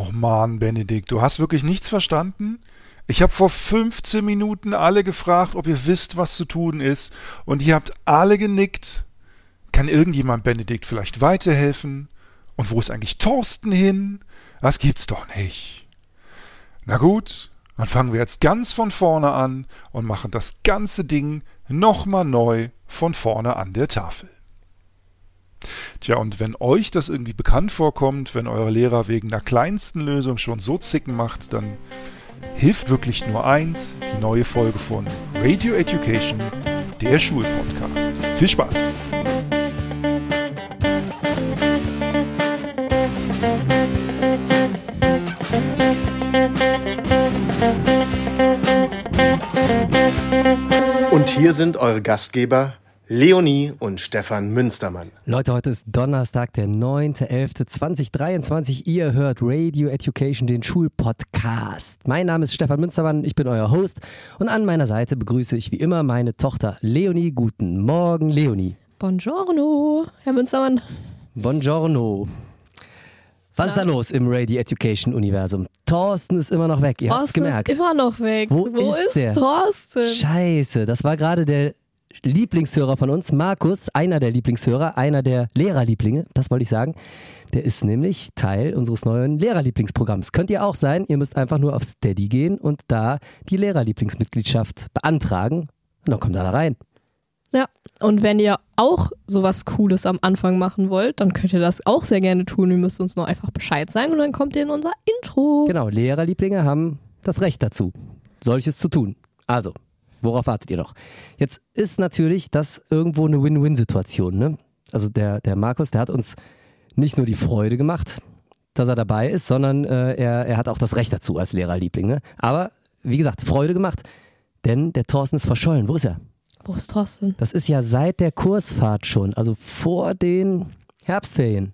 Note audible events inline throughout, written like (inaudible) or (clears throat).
Och man, Benedikt, du hast wirklich nichts verstanden? Ich habe vor 15 Minuten alle gefragt, ob ihr wisst, was zu tun ist, und ihr habt alle genickt. Kann irgendjemand Benedikt vielleicht weiterhelfen? Und wo ist eigentlich Thorsten hin? Das gibt's doch nicht. Na gut, dann fangen wir jetzt ganz von vorne an und machen das ganze Ding nochmal neu von vorne an der Tafel. Tja, und wenn euch das irgendwie bekannt vorkommt, wenn euer Lehrer wegen der kleinsten Lösung schon so zicken macht, dann hilft wirklich nur eins, die neue Folge von Radio Education, der Schulpodcast. Viel Spaß! Und hier sind eure Gastgeber Leonie und Stefan Münstermann. Leute, heute ist Donnerstag, der 9.11.2023. Ihr hört Radio Education, den Schulpodcast. Mein Name ist Stefan Münstermann, ich bin euer Host und an meiner Seite begrüße ich wie immer meine Tochter Leonie. Guten Morgen, Leonie. Buongiorno, Herr Münstermann. Buongiorno. Was ist da los im Radio Education Universum? Thorsten ist immer noch weg, ihr habt's Thorsten gemerkt. ist immer noch weg. Wo Wo, ist ist, der? Thorsten? Scheiße, das war gerade der Lieblingshörer von uns, Markus, einer der Lieblingshörer, einer der Lehrerlieblinge, das wollte ich sagen. Der ist nämlich Teil unseres neuen Lehrerlieblingsprogramms. Könnt ihr auch sein, ihr müsst einfach nur auf Steady gehen und da die Lehrerlieblingsmitgliedschaft beantragen und dann kommt er da rein. Ja, und wenn ihr auch sowas Cooles am Anfang machen wollt, dann könnt ihr das auch sehr gerne tun. Ihr müsst uns nur einfach Bescheid sagen und dann kommt ihr in unser Intro. Genau, Lehrerlieblinge haben das Recht dazu, solches zu tun. Also, worauf wartet ihr noch? Jetzt ist natürlich das irgendwo eine Win-Win-Situation. Ne? Also der, der Markus, der hat uns nicht nur die Freude gemacht, dass er dabei ist, sondern äh, er, er hat auch das Recht dazu als Lehrerliebling. Ne? Aber wie gesagt, Freude gemacht, denn der Thorsten ist verschollen. Wo ist er? Wo ist Thorsten? Das ist ja seit der Kursfahrt schon, also vor den Herbstferien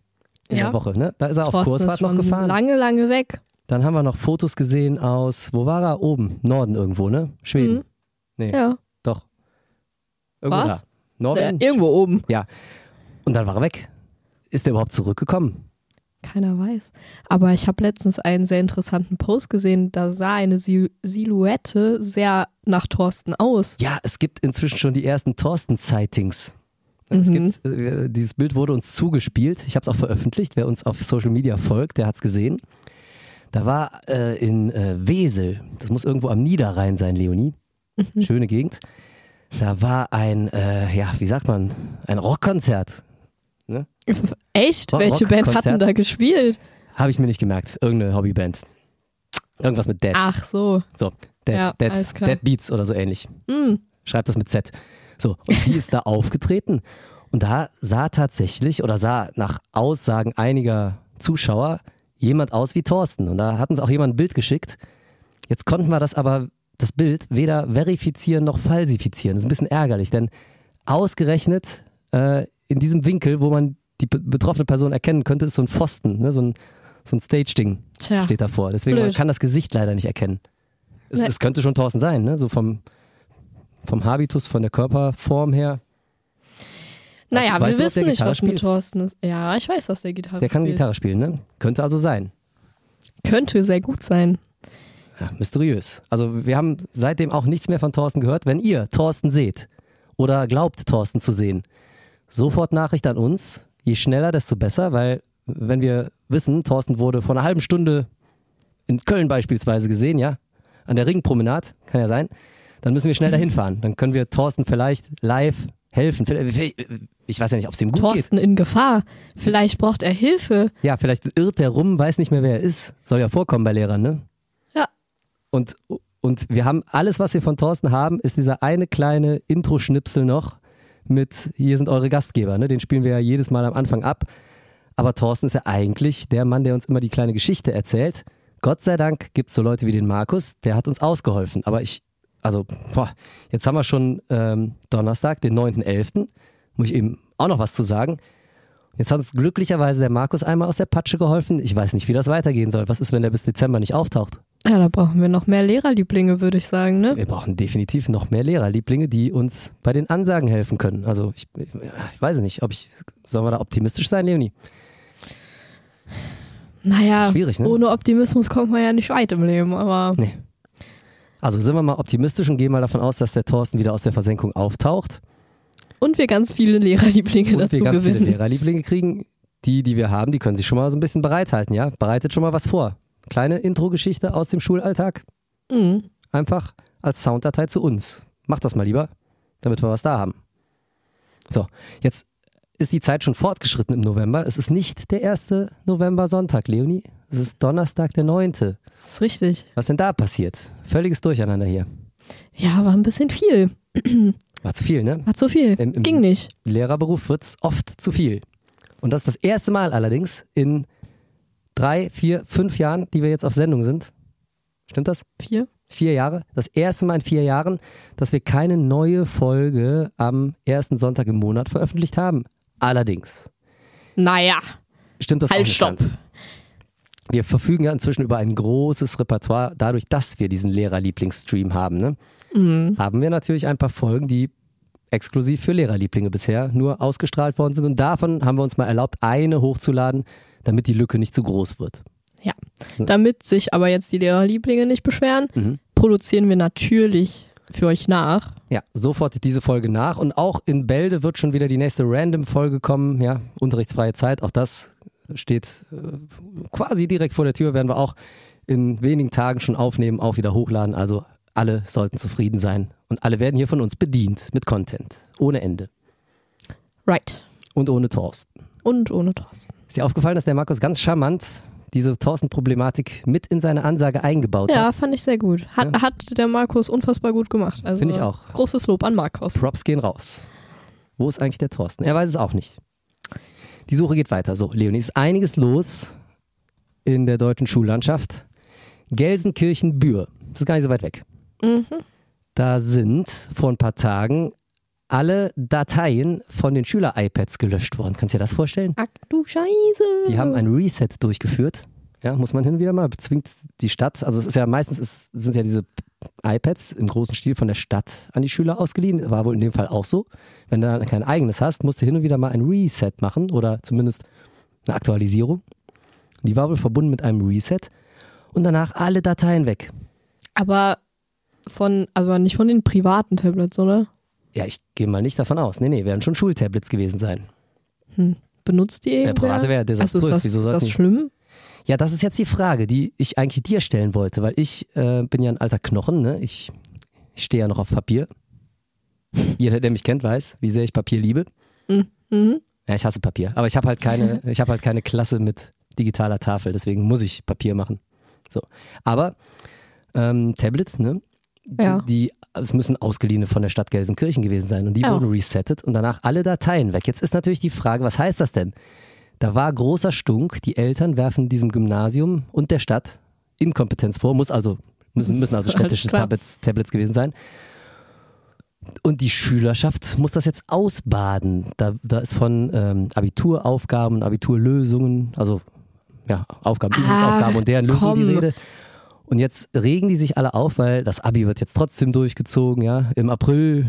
in Ja. der Woche. Ne? Da ist er auf Thorsten Kursfahrt ist schon noch gefahren. lange, lange weg. Dann haben wir noch Fotos gesehen aus, wo war er? Oben, Norden irgendwo, ne? Schweden. Mhm. Nee, Ja, doch. Irgendwo Was? da. Norwegen? äh, irgendwo oben. Und dann war er weg. Ist er überhaupt zurückgekommen? Keiner weiß. Aber ich habe letztens einen sehr interessanten Post gesehen. Da sah eine Sil Silhouette sehr nach Thorsten aus. Ja, es gibt inzwischen schon die ersten Thorsten-Sightings. Es Mhm. gibt, äh, dieses Bild wurde uns zugespielt. Ich habe es auch veröffentlicht. Wer uns auf Social Media folgt, der hat es gesehen. Da war äh, in äh, Wesel, das muss irgendwo am Niederrhein sein, Leonie. Mhm. Schöne Gegend. Da war ein, äh, ja, wie sagt man, ein Rockkonzert. (laughs) Echt? Rock- Welche Band hatten da gespielt? Habe ich mir nicht gemerkt. Irgendeine Hobbyband. Irgendwas mit Dead. Ach so. So, Dead, Ja, Dead. Dead Beats oder so ähnlich. Hm. Schreibt das mit Z. So, und die ist da (laughs) aufgetreten. Und da sah tatsächlich oder sah nach Aussagen einiger Zuschauer jemand aus wie Thorsten. Und da hatten sie auch jemand ein Bild geschickt. Jetzt konnten wir das aber, das Bild, weder verifizieren noch falsifizieren. Das ist ein bisschen ärgerlich, denn ausgerechnet äh, in diesem Winkel, wo man die be betroffene Person erkennen könnte, ist so ein Pfosten, ne? so ein, so ein Stage-Ding steht davor. Deswegen man blöd. kann das Gesicht leider nicht erkennen. Es, es könnte schon Thorsten sein, ne? so vom, vom Habitus, von der Körperform her. Naja, Weißt wir du, wissen nicht, was mit spielt? Thorsten ist. Ja, ich weiß, dass der Gitarre Der kann spielt. Gitarre spielen, ne? Könnte also sein. Könnte sehr gut sein. Ja, mysteriös. Also wir haben seitdem auch nichts mehr von Thorsten gehört. Wenn ihr Thorsten seht oder glaubt, Thorsten zu sehen, sofort Nachricht an uns. Je schneller, desto besser, weil wenn wir wissen, Thorsten wurde vor einer halben Stunde in Köln beispielsweise gesehen, ja, an der Ringpromenade, kann ja sein, dann müssen wir schnell dahin fahren. Dann können wir Thorsten vielleicht live helfen. Ich weiß ja nicht, ob es ihm gut geht. Thorsten in Gefahr. Vielleicht braucht er Hilfe. Ja, vielleicht irrt er rum, weiß nicht mehr, wer er ist. Soll ja vorkommen bei Lehrern, ne? Und, und wir haben alles, was wir von Thorsten haben, ist dieser eine kleine Intro-Schnipsel noch mit Hier sind eure Gastgeber. Ne? Den spielen wir ja jedes Mal am Anfang ab. Aber Thorsten ist ja eigentlich der Mann, der uns immer die kleine Geschichte erzählt. Gott sei Dank gibt es so Leute wie den Markus, der hat uns ausgeholfen. Aber ich, also, boah, jetzt haben wir schon ähm, Donnerstag, den 9.11. Muss ich eben auch noch was zu sagen. Jetzt hat uns glücklicherweise der Markus einmal aus der Patsche geholfen. Ich weiß nicht, wie das weitergehen soll. Was ist, wenn der bis Dezember nicht auftaucht? Ja, da brauchen wir noch mehr Lehrerlieblinge, würde ich sagen, ne? Wir brauchen definitiv noch mehr Lehrerlieblinge, die uns bei den Ansagen helfen können. Also ich, ich weiß nicht, ob ich, sollen wir da optimistisch sein, Leonie? Naja, Schwierig, ne? ohne Optimismus kommt man ja nicht weit im Leben, aber Nee. Also sind wir mal optimistisch und gehen mal davon aus, dass der Thorsten wieder aus der Versenkung auftaucht und wir ganz viele Lehrerlieblinge und dazu wir ganz gewinnen. viele Lehrerlieblinge kriegen. Die, die wir haben, die können sich schon mal so ein bisschen bereithalten, ja? Bereitet schon mal was vor. Kleine Intro-Geschichte aus dem Schulalltag. Mhm. Einfach als Sounddatei zu uns. Macht das mal lieber, damit wir was da haben. So, jetzt ist die Zeit schon fortgeschritten im November. Es ist nicht der erste November-Sonntag, Leonie. Es ist Donnerstag, der 9. Das ist richtig. Was denn da passiert? Völliges Durcheinander hier. Ja, war ein bisschen viel. (clears throat) War zu viel, ne? War zu viel. Im- im- Ging nicht. Lehrerberuf wird es oft zu viel. Und das ist das erste Mal allerdings in drei, vier, fünf Jahren, die wir jetzt auf Sendung sind. Stimmt das? Vier? Vier Jahre. Das erste Mal in vier Jahren, dass wir keine neue Folge am ersten Sonntag im Monat veröffentlicht haben. Allerdings. Naja, Stimmt das auch halt nicht stopp. ganz. Wir verfügen ja inzwischen über ein großes Repertoire, dadurch, dass wir diesen Lehrerlieblingsstream haben. Ne? Mhm. Haben wir natürlich ein paar Folgen, die exklusiv für Lehrerlieblinge bisher nur ausgestrahlt worden sind. Und davon haben wir uns mal erlaubt, eine hochzuladen, damit die Lücke nicht zu groß wird. Ja. Damit sich aber jetzt die Lehrerlieblinge nicht beschweren, Mhm. produzieren wir natürlich für euch nach. Ja, sofort diese Folge nach. Und auch in Bälde wird schon wieder die nächste Random-Folge kommen. Ja, unterrichtsfreie Zeit. Auch das steht äh, quasi direkt vor der Tür. Werden wir auch in wenigen Tagen schon aufnehmen, auch wieder hochladen. Also alle sollten zufrieden sein. Und alle werden hier von uns bedient mit Content. Ohne Ende. Right. Und ohne Thorsten. Und ohne Thorsten. Ist dir aufgefallen, dass der Markus ganz charmant diese Thorsten-Problematik mit in seine Ansage eingebaut Ja, hat? fand ich sehr gut. Hat, Ja. hat der Markus unfassbar gut gemacht. Also Finde ich auch. Großes Lob an Markus. Props gehen raus. Wo ist eigentlich der Thorsten? Er weiß es auch nicht. Die Suche geht weiter. So, Leonie, ist einiges los in der deutschen Schullandschaft. Gelsenkirchen-Bühr. Das ist gar nicht so weit weg. Mhm. Da sind vor ein paar Tagen alle Dateien von den Schüler-iPads gelöscht worden. Kannst du dir das vorstellen? Ach du Scheiße. Die haben ein Reset durchgeführt. Ja, muss man hin und wieder mal. Bezwingt die Stadt. Also es ist ja meistens ist, sind ja diese iPads im großen Stil von der Stadt an die Schüler ausgeliehen. War wohl in dem Fall auch so. Wenn du dann kein eigenes hast, musst du hin und wieder mal ein Reset machen oder zumindest eine Aktualisierung. Die war wohl verbunden mit einem Reset. Und danach alle Dateien weg. Aber von, also nicht von den privaten Tablets, oder? Ja, ich gehe mal nicht davon aus. Nee, nee, werden schon Schultablets gewesen sein. Benutzt die irgendwer? private wäre also desaströs. ist das, Wieso ist das schlimm? Ja, das ist jetzt die Frage, die ich eigentlich dir stellen wollte, weil ich äh, bin ja ein alter Knochen, ne? Ich, ich stehe ja noch auf Papier. (laughs) Jeder, der mich kennt, weiß, wie sehr ich Papier liebe. Mhm. Ja, ich hasse Papier, aber ich habe halt keine, (laughs) ich habe halt keine Klasse mit digitaler Tafel, deswegen muss ich Papier machen. So, aber ähm, Tablet, ne? Ja. Die, es müssen ausgeliehene von der Stadt Gelsenkirchen gewesen sein und die Ja. wurden resettet und danach alle Dateien weg. Jetzt ist natürlich die Frage, was heißt das denn? Da war großer Stunk, die Eltern werfen diesem Gymnasium und der Stadt Inkompetenz vor, muss also, müssen, müssen also (laughs) städtische. Tablets, Tablets gewesen sein. Und die Schülerschaft muss das jetzt ausbaden. Da, da ist von ähm, Abituraufgaben, Abiturlösungen, also ja, Aufgaben, Übungsaufgaben und deren Lösung die. Rede. Und jetzt regen die sich alle auf, weil das Abi wird jetzt trotzdem durchgezogen, ja, im April.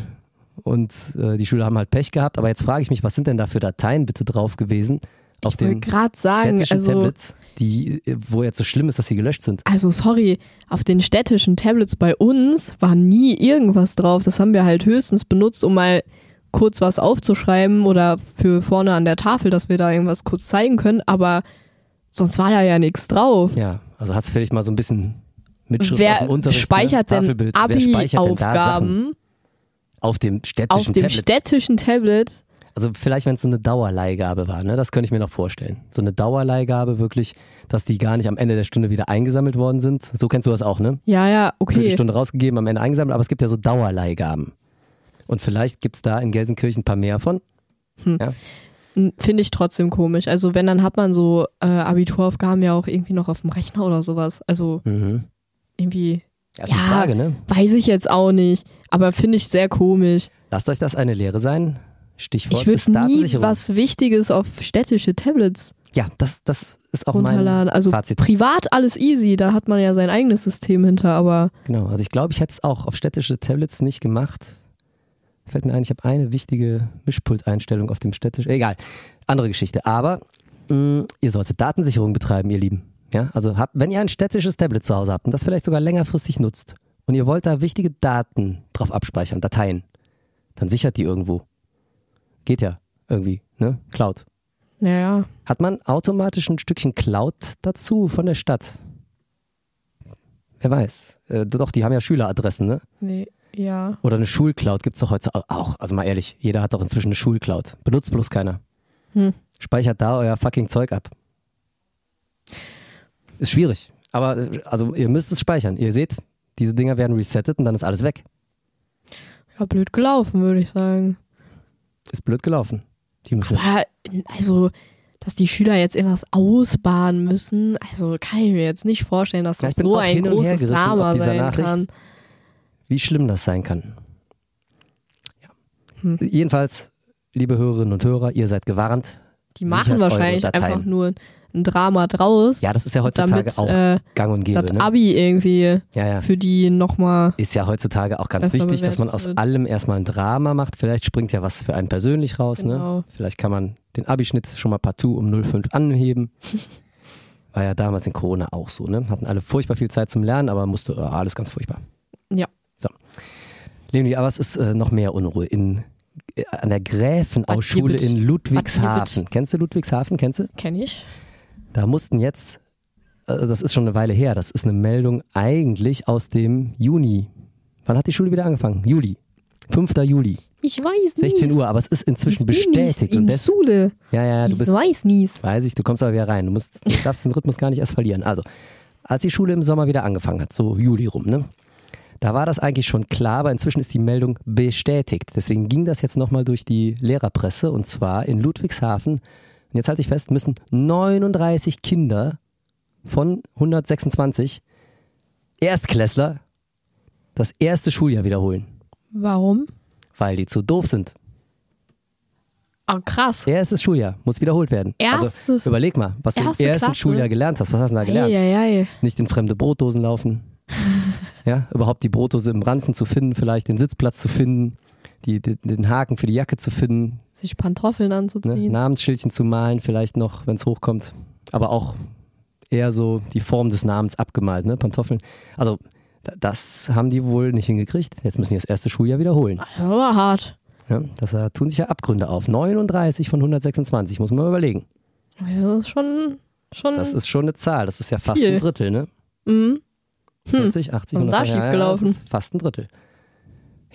Und äh, die Schüler haben halt Pech gehabt. Aber jetzt frage ich mich, was sind denn da für Dateien bitte drauf gewesen auf Ich den gerade sagen, städtischen also, Tablets, die, äh, wo jetzt so schlimm ist, dass sie gelöscht sind? also sorry, auf den städtischen Tablets bei uns war nie irgendwas drauf. Das haben wir halt höchstens benutzt, um mal kurz was aufzuschreiben oder für vorne an der Tafel, dass wir da irgendwas kurz zeigen können. Aber sonst war da ja nichts drauf. Ja, also hat es vielleicht mal so ein bisschen Mitschrift aus dem Wer Unterricht. speichert ne? denn. Wer speichert denn da Sachen auf dem auf städtischen dem Tablet? städtischen Tablet? Also vielleicht, wenn es so eine Dauerleihgabe war, ne? das könnte ich mir noch vorstellen. So eine Dauerleihgabe wirklich, dass die gar nicht am Ende der Stunde wieder eingesammelt worden sind. So kennst du das auch, ne? Ja, ja, okay. Viertelstunde rausgegeben, am Ende eingesammelt, aber es gibt ja so Dauerleihgaben. Und vielleicht gibt es da in Gelsenkirchen ein paar mehr von. Ja. Finde ich trotzdem komisch. Also wenn, dann hat man so äh, Abituraufgaben ja auch irgendwie noch auf dem Rechner oder sowas. Also Mhm. Irgendwie, Ja, ist eine Ja. Frage, ne? weiß ich jetzt auch nicht. Aber finde ich sehr komisch. Lasst euch das eine Lehre sein. Stichwort ich ist würde nie was Wichtiges auf städtische Tablets Ja, das, das ist auch mein runterladen. Also Fazit. privat alles easy, da hat man ja sein eigenes System hinter, aber Genau, also ich glaube, ich hätte es auch auf städtische Tablets nicht gemacht. Fällt mir ein, ich habe eine wichtige Mischpulteinstellung auf dem städtischen. Egal, andere Geschichte. Aber Mm, Ihr solltet Datensicherung betreiben, ihr Lieben. Ja, also habt, wenn ihr ein städtisches Tablet zu Hause habt und das vielleicht sogar längerfristig nutzt und ihr wollt da wichtige Daten drauf abspeichern, Dateien, dann sichert die irgendwo. Geht ja irgendwie, ne? Cloud. Naja, Hat man automatisch ein Stückchen Cloud dazu von der Stadt? Wer weiß. Äh, doch, die haben ja Schüleradressen, ne? nee, ja. Oder eine Schulcloud gibt's doch heute auch. Also mal ehrlich, jeder hat doch inzwischen eine Schulcloud. Benutzt bloß keiner. Hm. Speichert da euer fucking Zeug ab. Ist schwierig. Aber äh, also ihr müsst es speichern. Ihr seht, diese Dinger werden resettet und dann ist alles weg. Ja, blöd gelaufen, würde ich sagen. Ist blöd gelaufen. Die müssen Aber, also, dass die Schüler jetzt irgendwas ausbaden müssen, also kann ich mir jetzt nicht vorstellen, dass das so ein großes Drama sein Nachricht. kann. wie schlimm das sein kann. Ja. Hm. Jedenfalls, liebe Hörerinnen und Hörer, ihr seid gewarnt. Die machen wahrscheinlich einfach nur ein Drama draus, Ja, das ist ja heutzutage damit auch äh, gang und gäbe. das Ne? Abi irgendwie Ja, ja. für die nochmal. Ist ja heutzutage auch ganz wichtig, dass man aus wird. allem erstmal ein Drama macht. Vielleicht springt ja was für einen persönlich raus. Ne? Genau. Vielleicht kann man den Abischnitt schon mal partout um 0,5 anheben. (laughs) War ja damals in Corona auch so. Ne? Hatten alle furchtbar viel Zeit zum Lernen, aber musste äh, alles ganz furchtbar. Ja. So. Leonie, aber es ist äh, noch mehr Unruhe. In, äh, an der Gräfenau-Schule in Ludwigshafen. Kennst du Ludwigshafen? Kennst du? Kenn ich. Da mussten jetzt, äh, das ist schon eine Weile her, das ist eine Meldung eigentlich aus dem Juni. Wann hat die Schule wieder angefangen? Juli. 5. Juli, Ich weiß 16 Uhr, aber es ist inzwischen bestätigt. In Und Schule. ja, ja, du ich bist, weiß nicht. weiß ich, du kommst aber wieder rein. Du, musst, du darfst den Rhythmus gar nicht erst verlieren. Also, als die Schule im Sommer wieder angefangen hat, so Juli rum, ne? Da war das eigentlich schon klar, aber inzwischen ist die Meldung bestätigt. Deswegen ging das jetzt nochmal durch die Lehrerpresse und zwar in Ludwigshafen. Und jetzt halte ich fest, müssen 39 Kinder von 126 Erstklässler das erste Schuljahr wiederholen, Warum? weil die zu doof sind. Oh, krass. Erstes Schuljahr muss wiederholt werden. Erstes- also überleg mal, was du im erste ersten Klasse? Schuljahr gelernt hast. Was hast du da gelernt? Eieiei. Nicht in fremde Brotdosen laufen. (laughs) ja, überhaupt die Brotdose im Ranzen zu finden, vielleicht den Sitzplatz zu finden, die, den, den Haken für die Jacke zu finden, Sich Pantoffeln ne? anzuziehen. Namensschildchen zu malen, vielleicht noch, wenn es hochkommt. Aber auch eher so die Form des Namens abgemalt, ne? Pantoffeln. Also, da- das haben die wohl nicht hingekriegt. Jetzt müssen die das erste Schuljahr wiederholen. Aber hart. Ja, das da tun sich ja Abgründe auf. 39 von 126, muss man mal überlegen. Ja, Das ist schon. schon Das ist schon eine Zahl. Das ist ja fast Viel. ein Drittel, ne? mhm. 40, 80, Was 100. ist da ja, ja, schiefgelaufen? das ist fast ein Drittel.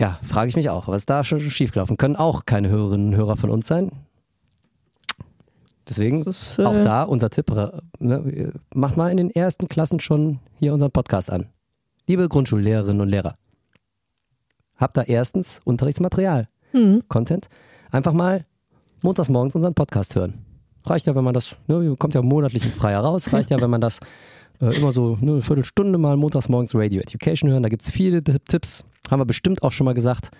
Ja, frage ich mich auch. Was ist da schon schiefgelaufen? Können auch keine Hörerinnen und Hörer von uns sein. Deswegen ist, äh, auch da unser Tipp. äh, Ne, macht mal in den ersten Klassen schon hier unseren Podcast an. Liebe Grundschullehrerinnen und Lehrer, habt da erstens Unterrichtsmaterial, Mhm. Content. Einfach mal montags morgens unseren Podcast hören. Reicht ja, wenn man das, ne, kommt ja monatlich ein freier raus, reicht ja, wenn man das äh, immer so ne, eine Viertelstunde mal montags morgens Radio Education hören. Da gibt es viele Tipps. Haben wir bestimmt auch schon mal gesagt,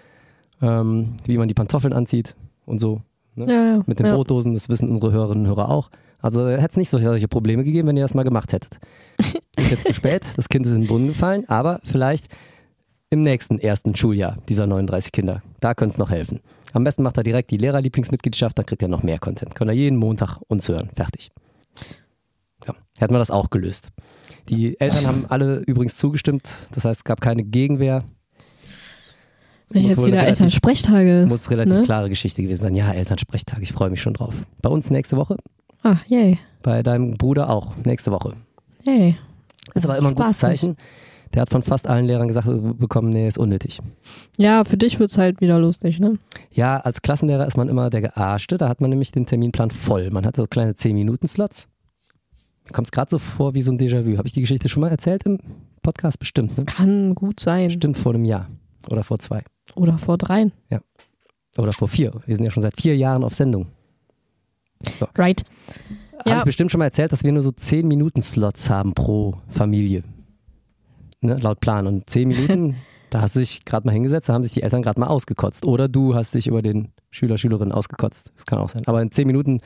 ähm, wie man die Pantoffeln anzieht und so. Ne? Ja, ja. Mit den ja. Brotdosen, das wissen unsere Hörerinnen und Hörer auch. Also hätte es nicht solche, Probleme gegeben, wenn ihr das mal gemacht hättet. (laughs) Ist jetzt zu spät, das Kind ist in den Brunnen gefallen, aber vielleicht im nächsten ersten Schuljahr dieser 39 Kinder. Da könnte es noch helfen. Am besten macht er direkt die Lehrerlieblingsmitgliedschaft, dann kriegt er noch mehr Content. Könnt ihr jeden Montag uns hören. Fertig. Ja, hätten wir das auch gelöst. Die Eltern haben alle übrigens zugestimmt, das heißt, es gab keine Gegenwehr. Muss jetzt wieder relativ- Elternsprechttage. Muss relativ Ne? klare Geschichte gewesen sein. Ja, Elternsprechtag, ich freue mich schon drauf. Bei uns nächste Woche, Ah, yay. bei deinem Bruder auch nächste Woche. Yay. Ist aber immer ein gutes. Zeichen. Der hat von fast allen Lehrern gesagt bekommen, nee, ist unnötig. Ja, für dich wird's halt wieder lustig, ne? Ja, als Klassenlehrer ist man immer der Gearschte. Da hat man nämlich den Terminplan voll. Man hat so kleine 10-Minuten-Slots. Mir kommt es gerade so vor wie so ein Déjà-vu. Habe ich die Geschichte schon mal erzählt im Podcast? Bestimmt. Das Ne? kann gut sein. Bestimmt vor einem Jahr. Oder vor zwei. Oder vor dreien. Oder vor vier. Wir sind ja schon seit vier Jahren auf Sendung. Right. Habe Ja. ich bestimmt schon mal erzählt, dass wir nur so 10-Minuten-Slots haben pro Familie. Ne, laut Plan. Und 10 Minuten, (laughs) da hast du dich gerade mal hingesetzt, da haben sich die Eltern gerade mal ausgekotzt. Oder du hast dich über den Schüler, Schülerin ausgekotzt. Das kann auch sein. Aber in 10 Minuten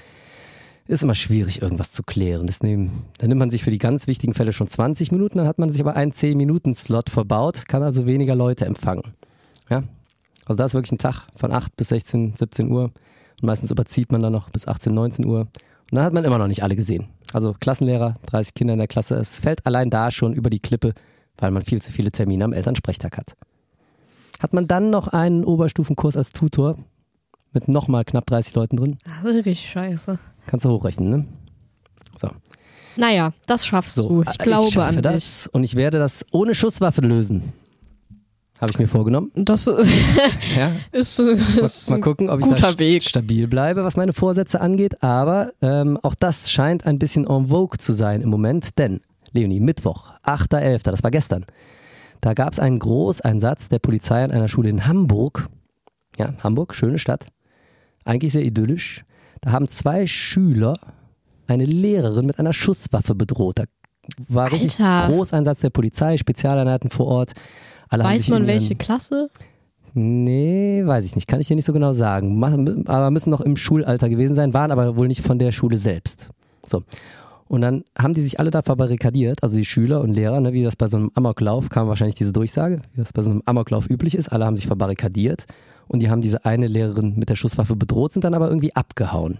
ist immer schwierig, irgendwas zu klären. Das nehmen, dann nimmt man sich für die ganz wichtigen Fälle schon 20 Minuten, dann hat man sich aber einen 10-Minuten-Slot verbaut, kann also weniger Leute empfangen. Ja? Also da ist wirklich ein Tag von 8 bis 16, 17 Uhr. Und meistens überzieht man dann noch bis 18, 19 Uhr. Und dann hat man immer noch nicht alle gesehen. Also Klassenlehrer, 30 Kinder in der Klasse, es fällt allein da schon über die Klippe, weil man viel zu viele Termine am Elternsprechtag hat. Hat man dann noch einen Oberstufenkurs als Tutor mit nochmal knapp 30 Leuten drin, richtig scheiße. kannst du hochrechnen, ne? So. Naja, das schaffst So, du. Ich glaube schaffe an dich. das und ich werde das ohne Schusswaffe lösen. Habe ich mir vorgenommen. Das (laughs) Ja. ist, ist Mal ein gucken, ob ich da Weg. stabil bleibe, was meine Vorsätze angeht. Aber ähm, auch das scheint ein bisschen en vogue zu sein im Moment. Denn, Leonie, Mittwoch, 8.11., das war gestern, da gab es einen Großeinsatz der Polizei an einer Schule in Hamburg. Ja, Hamburg, schöne Stadt. Eigentlich sehr idyllisch. Da haben zwei Schüler eine Lehrerin mit einer Schusswaffe bedroht. Da war richtig Alter. Großeinsatz der Polizei, Spezialeinheiten vor Ort. Alle Weiß man welche Klasse? Nee, weiß ich nicht. Kann ich dir nicht so genau sagen. Aber müssen noch im Schulalter gewesen sein, waren aber wohl nicht von der Schule selbst. So. Und dann haben die sich alle da verbarrikadiert, also die Schüler und Lehrer, ne, wie das bei so einem Amoklauf kam wahrscheinlich diese Durchsage, wie das bei so einem Amoklauf üblich ist. Alle haben sich verbarrikadiert und die haben diese eine Lehrerin mit der Schusswaffe bedroht, sind dann aber irgendwie abgehauen.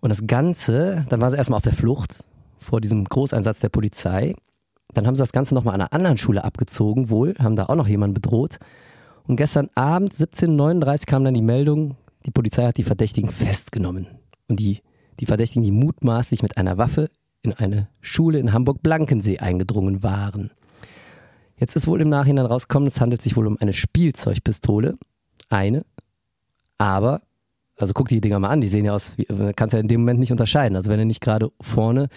Und das Ganze, dann war sie erstmal auf der Flucht vor diesem Großeinsatz der Polizei. Dann haben sie das Ganze nochmal an einer anderen Schule abgezogen, wohl, haben da auch noch jemanden bedroht. Und gestern Abend, 17.39 Uhr, kam dann die Meldung, die Polizei hat die Verdächtigen festgenommen. Und die, die Verdächtigen, die mutmaßlich mit einer Waffe in eine Schule in Hamburg-Blankensee eingedrungen waren. Jetzt ist wohl im Nachhinein rausgekommen, es handelt sich wohl um eine Spielzeugpistole. Eine. Aber, also guck die Dinger mal an, die sehen ja aus, wie, kannst ja in dem Moment nicht unterscheiden. Also wenn du nicht gerade vorne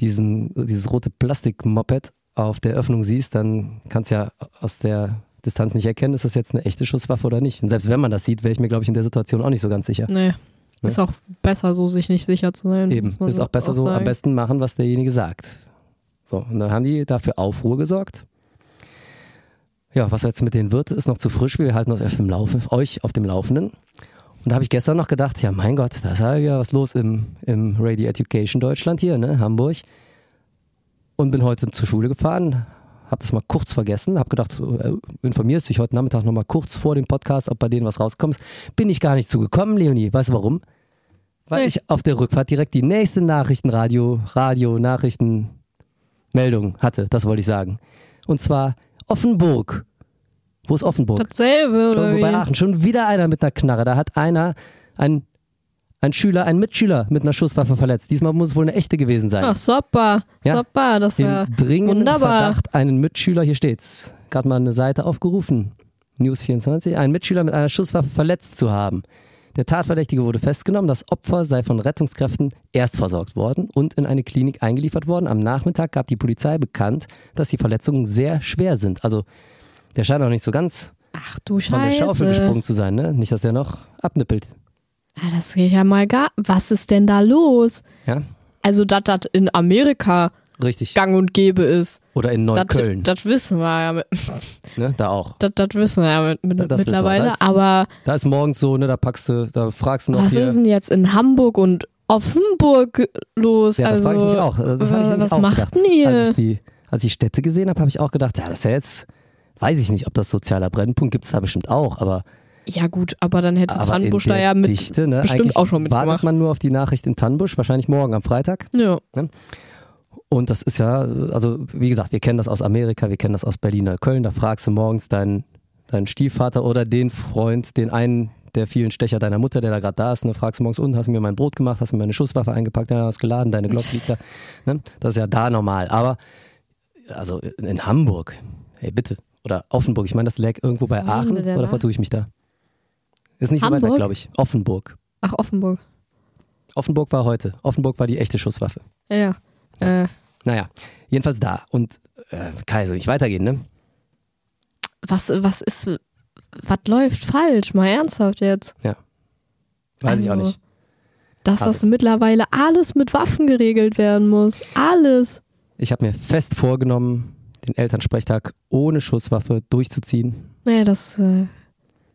diesen, dieses rote Plastikmoped auf der Öffnung siehst, dann kannst du ja aus der Distanz nicht erkennen, ist das jetzt eine echte Schusswaffe oder nicht. Und selbst wenn man das sieht, wäre ich mir, glaube ich, in der Situation auch nicht so ganz sicher. Nee. Ist auch besser so, sich nicht sicher zu sein. Eben, ist auch besser so, am besten machen, was derjenige sagt. So, und dann haben die dafür Aufruhr gesorgt. Ja, was jetzt mit denen wird, ist noch zu frisch. Wir halten uns auf dem Laufen, euch auf dem Laufenden. Und da habe ich gestern noch gedacht, ja mein Gott, da ist ja was los im, im Radio Education Deutschland hier, ne, Hamburg. Und bin heute zur Schule gefahren, habe das mal kurz vergessen, habe gedacht, äh, informierst dich heute Nachmittag nochmal kurz vor dem Podcast, ob bei denen was rauskommt. Bin ich gar nicht zugekommen, Leonie. Weißt du warum? Weil Nee. ich auf der Rückfahrt direkt die nächste Nachrichtenradio, Radio, Nachrichten, Meldung hatte, das wollte ich sagen. Und zwar Offenburg. Wo ist Offenburg? Dasselbe oder Irgendwo bei Aachen. Schon wieder einer mit einer Knarre. Da hat einer, ein, ein Schüler, ein Mitschüler mit einer Schusswaffe verletzt. Diesmal muss es wohl eine echte gewesen sein. Ach, super. Ja. Super, das war dringenden wunderbar. Verdacht, einen Mitschüler, hier steht's, gerade mal eine Seite aufgerufen, News 24, einen Mitschüler mit einer Schusswaffe verletzt zu haben. Der Tatverdächtige wurde festgenommen, das Opfer sei von Rettungskräften erst versorgt worden und in eine Klinik eingeliefert worden. Am Nachmittag gab die Polizei bekannt, dass die Verletzungen sehr schwer sind. Also der scheint auch nicht so ganz Ach du von der Schaufel gesprungen zu sein, ne? Nicht, dass der noch abnippelt. Ja, das geht ja mal gar. Was ist denn da los? Ja, Also, dass das in Amerika richtig. gang und gäbe ist, Oder in Neukölln, das wissen wir ja, mit, (laughs) ne? Da auch. das, wissen wir ja mit, mit, das mittlerweile. Das- Aber Da ist morgens so, ne? Da packst du, da fragst du noch was hier. ist denn jetzt in Hamburg und Offenburg los? Ja, das also, frage ich mich auch. Das hab ich was auch macht gedacht. denn ihr? Als ich die, als ich Städte gesehen habe, habe ich auch gedacht, ja, das ist ja jetzt, weiß ich nicht, ob das sozialer Brennpunkt gibt es da bestimmt auch, aber, Ja, gut, aber dann hätte aber Tannbusch da ja mit. Dichte, ne, bestimmt eigentlich auch schon wartet mitgemacht. man nur auf die Nachricht in Tannbusch, wahrscheinlich morgen am Freitag. Ja. Und das ist ja, also wie gesagt, wir kennen das aus Amerika, wir kennen das aus Berlin oder Köln. Da fragst du morgens deinen, deinen Stiefvater oder den Freund, den einen der vielen Stecher deiner Mutter, der da gerade da ist, und dann fragst du morgens, und hast du mir mein Brot gemacht, hast du mir meine Schusswaffe eingepackt, ja, hast geladen, deine Glocke liegt da. Ne? Das ist ja da normal. Aber also in Hamburg, hey bitte, oder Offenburg, ich meine, das lag irgendwo bei Aachen, oder da? vertue ich mich da? Ist nicht so weit weg, Hamburg? glaube ich. Offenburg. Ach, Offenburg. Offenburg war heute. Offenburg war die echte Schusswaffe. Ja, ja. Äh, Naja, jedenfalls da. Und äh, Kai, soll weitergehen, ne? was, was ist. Was läuft falsch? Mal ernsthaft jetzt. Weiß ich auch Also, nicht. Dass Also- das mittlerweile alles mit Waffen geregelt werden muss. Alles. Ich habe mir fest vorgenommen, den Elternsprechtag ohne Schusswaffe durchzuziehen. Naja, das. Äh,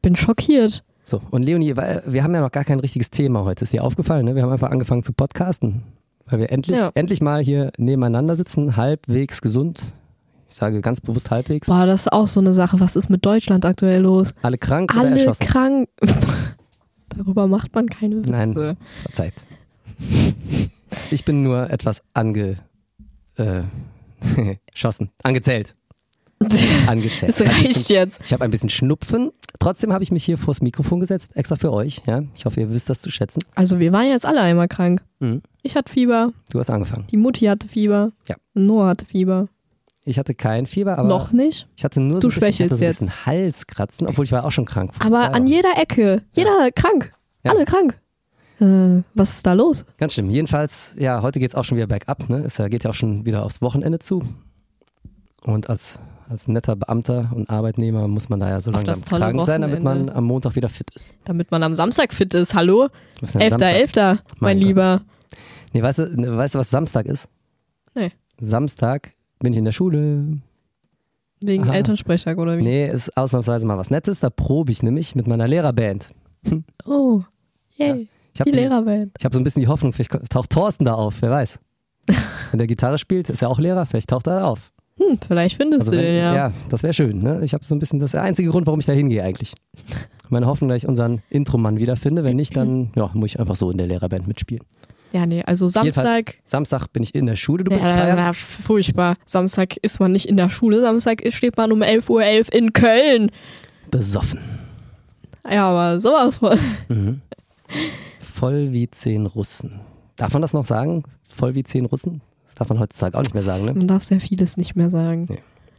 bin schockiert. So, und Leonie, wir haben ja noch gar kein richtiges Thema heute. Ist dir aufgefallen, ne? Wir haben einfach angefangen zu podcasten. Weil wir endlich, Ja. endlich mal hier nebeneinander sitzen, halbwegs gesund. Ich sage ganz bewusst halbwegs. Boah, das ist auch so eine Sache. Was ist mit Deutschland aktuell los? Alle krank oder Alle erschossen? krank. (laughs) Darüber macht man keine Witze. Nein. Verzeiht. Ich bin nur etwas ange. Äh, (laughs) schossen. Angezählt. (laughs) Angezählt. Es reicht jetzt. Ich habe ein bisschen Schnupfen. Trotzdem habe ich mich hier vors Mikrofon gesetzt, extra für euch. Ja? Ich hoffe, ihr wisst das zu schätzen. Also wir waren jetzt alle einmal krank. Mhm. Ich hatte Fieber, Du hast angefangen. die Mutti hatte Fieber, Ja. Noah hatte Fieber. Ich hatte kein Fieber, aber Noch nicht. ich hatte nur Du so ein bisschen, so ein bisschen Halskratzen, obwohl ich war auch schon krank. Aber an jeder Ecke, jeder krank. Ja. Alle krank. Äh, was ist da los? Ganz schlimm. Jedenfalls, ja, heute geht es auch schon wieder bergab. Ne? Es ja- geht ja auch schon wieder aufs Wochenende zu. Und als, als netter Beamter und Arbeitnehmer muss man da ja so Auf langsam krank sein, damit man am Montag wieder fit ist. Damit man am Samstag fit ist. Hallo? Was ist denn am Elfter, Samstag? Elfter, mein, Mein Gott. Lieber. Nee, weißt du, weißt du, was Samstag ist? Nee. Samstag bin ich in der Schule. Wegen Aha. Elternsprechtag oder wie? Nee, ist ausnahmsweise mal was Nettes. Da probe ich nämlich mit meiner Lehrerband. Oh, yay. Ich habe Die Lehrerband. Ich habe so ein bisschen die Hoffnung, vielleicht taucht Thorsten da auf, wer weiß. (laughs) Wenn der Gitarre spielt, ist er auch Lehrer, vielleicht taucht er da auf. Hm, vielleicht findest Also du wenn, den ja. ja. das wäre schön. Ne? Ich habe so ein bisschen, das ist der einzige Grund, warum ich da hingehe eigentlich. (laughs) Meine Hoffnung, dass ich unseren Intromann wiederfinde. Wenn nicht, dann ja, muss ich einfach so in der Lehrerband mitspielen. Ja, nee, also Jedenfalls, Samstag. Samstag bin ich in der Schule, du Ja, bist na, feiern. na, furchtbar. Samstag ist man nicht in der Schule. Samstag steht man um 11.11 Uhr in Köln. Besoffen. Ja, aber sowas von. Mhm. (laughs) Voll wie zehn Russen. Darf man das noch sagen? Voll wie zehn Russen? Das darf man heutzutage auch nicht mehr sagen, ne? Man darf sehr vieles nicht mehr sagen.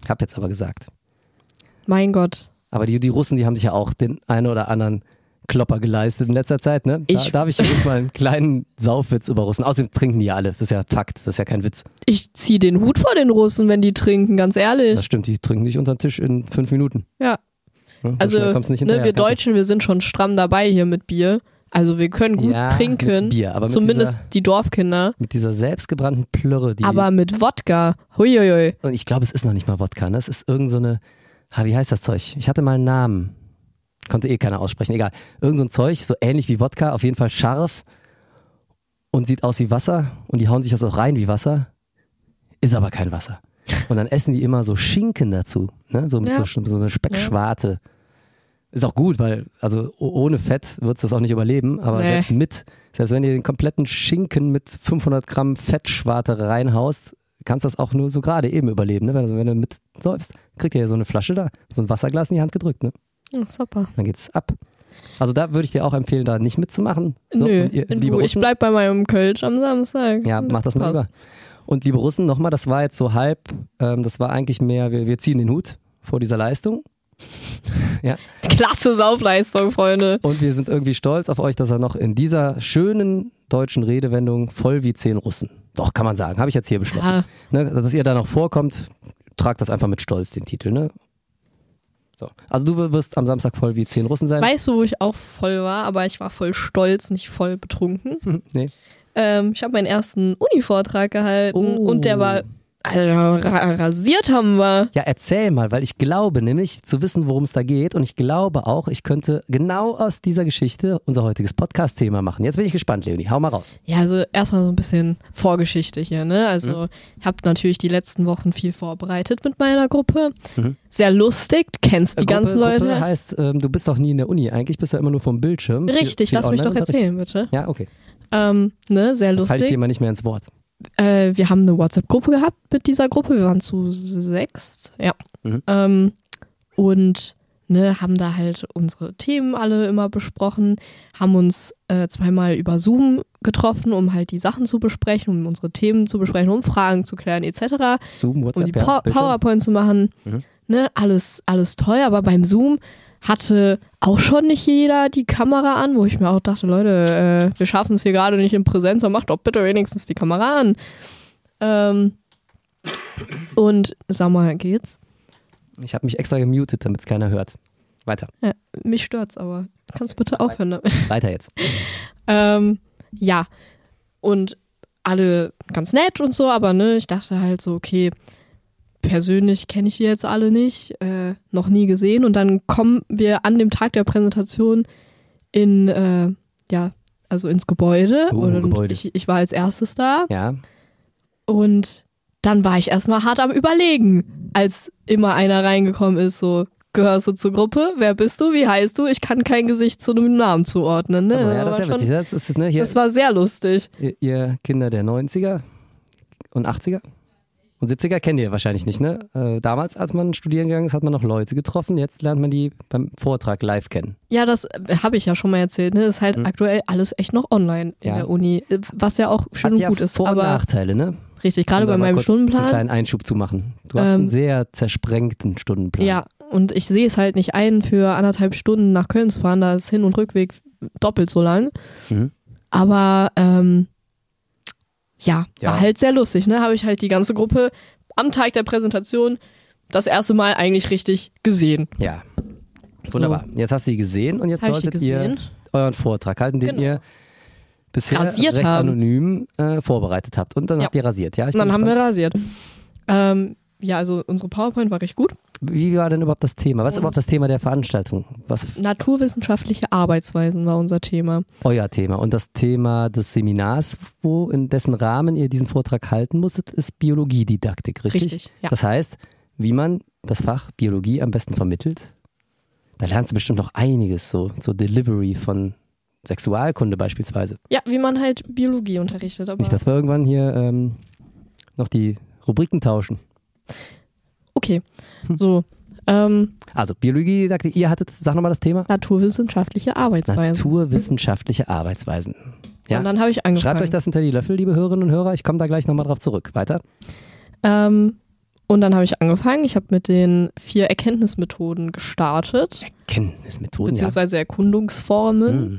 Hab jetzt aber gesagt. Mein Gott. Aber die, die Russen, die haben sich ja auch den einen oder anderen Klopper geleistet in letzter Zeit, ne? Da Ich- darf ich übrigens mal einen kleinen Saufwitz über Russen. Außerdem trinken die ja alle. Das ist ja Fakt. Das ist ja kein Witz. Ich zieh den Hut vor den Russen, wenn die trinken, ganz Das ehrlich. stimmt. Die trinken nicht unter den Tisch in fünf Minuten. Ja. Ne? So Also, ne, wir Deutschen, wir sind schon stramm dabei hier mit Bier. Also wir können gut ja, trinken. Bier, aber Zumindest dieser, die Dorfkinder. mit dieser selbstgebrannten Plörre, die. Aber mit Wodka. Huiuiui. und ich glaube, es ist noch nicht mal Wodka, ne? Es ist irgend so eine. Ha, wie heißt das Zeug? Ich hatte mal einen Namen. Konnte eh keiner aussprechen. Egal. Irgend so ein Zeug, so ähnlich wie Wodka, auf jeden Fall scharf und sieht aus wie Wasser. Und die hauen sich das auch rein wie Wasser. Ist aber kein Wasser. Und dann essen die immer so Schinken dazu. Ne? So mit Ja. so, so einer Speckschwarte. Ist auch gut, weil, also ohne Fett wird es das auch nicht überleben, aber Nee. selbst mit, selbst wenn du den kompletten Schinken mit 500 Gramm Fettschwarte reinhaust, kannst du das auch nur so gerade eben überleben. Ne? Also wenn du mit säufst, kriegt ihr ja so eine Flasche da, so ein Wasserglas in die Hand gedrückt, ne? Ja, super. Dann geht's ab. Also da würde ich dir auch empfehlen, da nicht mitzumachen. So, Nö, ihr, liebe du, ich Russen, bleib bei meinem Kölsch am Samstag. ja, mach das mal über. Und liebe Russen, nochmal, das war jetzt so halb, ähm, das war eigentlich mehr, wir, wir ziehen den Hut vor dieser Leistung. (laughs) Klasse Saufleistung, Freunde. Und wir sind irgendwie stolz auf euch, dass er noch in dieser schönen deutschen Redewendung voll wie zehn Russen. Doch, kann man sagen. Habe ich jetzt hier beschlossen. Ja, Ne, dass ihr da noch vorkommt, tragt das einfach mit Stolz, den Titel. Ne? So. Also du wirst am Samstag voll wie zehn Russen sein. weißt du, wo ich auch voll war, aber ich war voll stolz, nicht voll betrunken. (laughs) nee. Ähm, ich habe meinen ersten Uni-Vortrag gehalten Oh. und der war, also, ra rasiert haben wir. Ja, erzähl mal, weil ich glaube nämlich zu wissen, worum es da geht und ich glaube auch, ich könnte genau aus dieser Geschichte unser heutiges Podcast-Thema machen. Jetzt bin ich gespannt, Leonie. Hau mal raus. Ja, also erstmal so ein bisschen Vorgeschichte hier, ne? Also Mhm. ich habe natürlich die letzten Wochen viel vorbereitet mit meiner Gruppe. Mhm. Sehr lustig, du kennst die Gruppe, ganzen Leute. Gruppe heißt, ähm, du bist doch nie in der Uni. Eigentlich bist du immer nur vom Bildschirm. Viel- Richtig, viel lass mich doch erzählen, bitte. Ja, okay. Ähm, ne, sehr Falle ich lustig. dir mal nicht mehr ins Wort. Äh, wir haben eine WhatsApp-Gruppe gehabt mit dieser Gruppe. Wir waren zu sechs, ja. Mhm. Ähm, und ne, haben da halt unsere Themen alle immer besprochen, haben uns äh, zweimal über Zoom getroffen, um halt die Sachen zu besprechen, um unsere Themen zu besprechen, um Fragen zu klären, etc. Zoom, um WhatsApp, die ja, Pow- Bildschirm. PowerPoint zu machen. Mhm. Ne, alles, alles toll, aber beim Zoom hatte auch schon nicht jeder die Kamera an, wo ich mir auch dachte, Leute, äh, wir schaffen es hier gerade nicht in Präsenz, aber macht doch bitte wenigstens die Kamera an. Ähm, und sag mal, geht's? Ich habe mich extra gemutet, damit es keiner hört. Weiter. Ja, mich stört's, aber kannst bitte aufhören. (laughs) Weiter jetzt. Ähm, ja. Und alle ganz nett und so, aber ne, ich dachte halt so, okay, persönlich kenne ich die jetzt alle nicht, äh, noch nie gesehen. Und dann kommen wir an dem Tag der Präsentation in, äh, ja, also ins Gebäude. Oh, und Gebäude. Ich, ich war als erstes da. Ja. Und dann war ich erstmal hart am Überlegen, als immer einer reingekommen ist, so, gehörst du zur Gruppe? Wer bist du? Wie heißt du? Ich kann kein Gesicht zu einem Namen zuordnen. Ne? Also, ja, Das ist ja schon- Das, ist, ne, hier, das war sehr lustig. ihr, ihr Kinder der 90er und 80er und 70er kennt ihr wahrscheinlich nicht, ne? Äh, damals, als man studieren gegangen ist, hat man noch Leute getroffen. Jetzt lernt man die beim Vortrag live kennen. Ja, das habe ich ja schon mal erzählt. Ne? Ist halt aktuell alles echt noch online in. Ja. der Uni, äh, was ja auch schön hat und ja gut ist. Vor- und Nachteile, ne? richtig, gerade bei meinem kurz Einen Stundenplan. kleinen Einschub zu machen. Du hast Ähm, einen sehr zersprengten Stundenplan. Ja, und ich sehe es halt nicht ein, für anderthalb Stunden nach Köln zu fahren. Da ist Hin- und Rückweg doppelt so lang. Mhm. Aber ähm, ja, Ja. war halt sehr lustig. Ne? Habe ich halt die ganze Gruppe am Tag der Präsentation das erste Mal eigentlich richtig gesehen. Ja. Wunderbar. Jetzt hast du die gesehen und jetzt die solltet ihr euren Vortrag halten, den Genau. ihr bisher Rasiert recht haben. anonym äh, vorbereitet habt. Und dann Ja. habt ihr rasiert, ja? Dann haben wir rasiert. Ähm, ja, also unsere PowerPoint war recht gut. Wie war denn überhaupt das Thema? Was ist überhaupt das Thema der Veranstaltung? Was Naturwissenschaftliche Arbeitsweisen war unser Thema. euer Thema? Und das Thema des Seminars, wo in dessen Rahmen ihr diesen Vortrag halten musstet, ist Biologiedidaktik, richtig? Richtig, ja. Das heißt, wie man das Fach Biologie am besten vermittelt. Da lernst du bestimmt noch einiges, so, so Delivery von Sexualkunde beispielsweise. Ja, wie man halt Biologie unterrichtet. Aber Nicht, dass wir irgendwann hier ähm, noch die Rubriken tauschen. Okay, Hm. so. Ähm, Also Biologiedidaktik, ihr hattet, sag nochmal das Thema. naturwissenschaftliche Arbeitsweisen. Naturwissenschaftliche Arbeitsweisen. Ja. Und dann habe ich angefangen. Schreibt euch das hinter die Löffel, liebe Hörerinnen und Hörer. Ich komme da gleich nochmal drauf zurück. Weiter. Ähm, und dann habe ich angefangen. Ich habe mit den vier Erkenntnismethoden gestartet, Kenntnismethoden, ja. beziehungsweise Erkundungsformen. Mhm.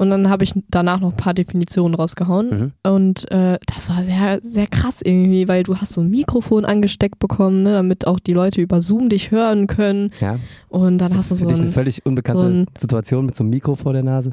Und dann habe ich danach noch ein paar Definitionen rausgehauen. Mhm. Und äh, das war sehr, sehr krass irgendwie, weil du hast so ein Mikrofon angesteckt bekommen, ne, damit auch die Leute über Zoom dich hören können. Ja. Und dann hast du so dich eine ein, völlig unbekannte so ein- Situation mit so einem Mikro vor der Nase.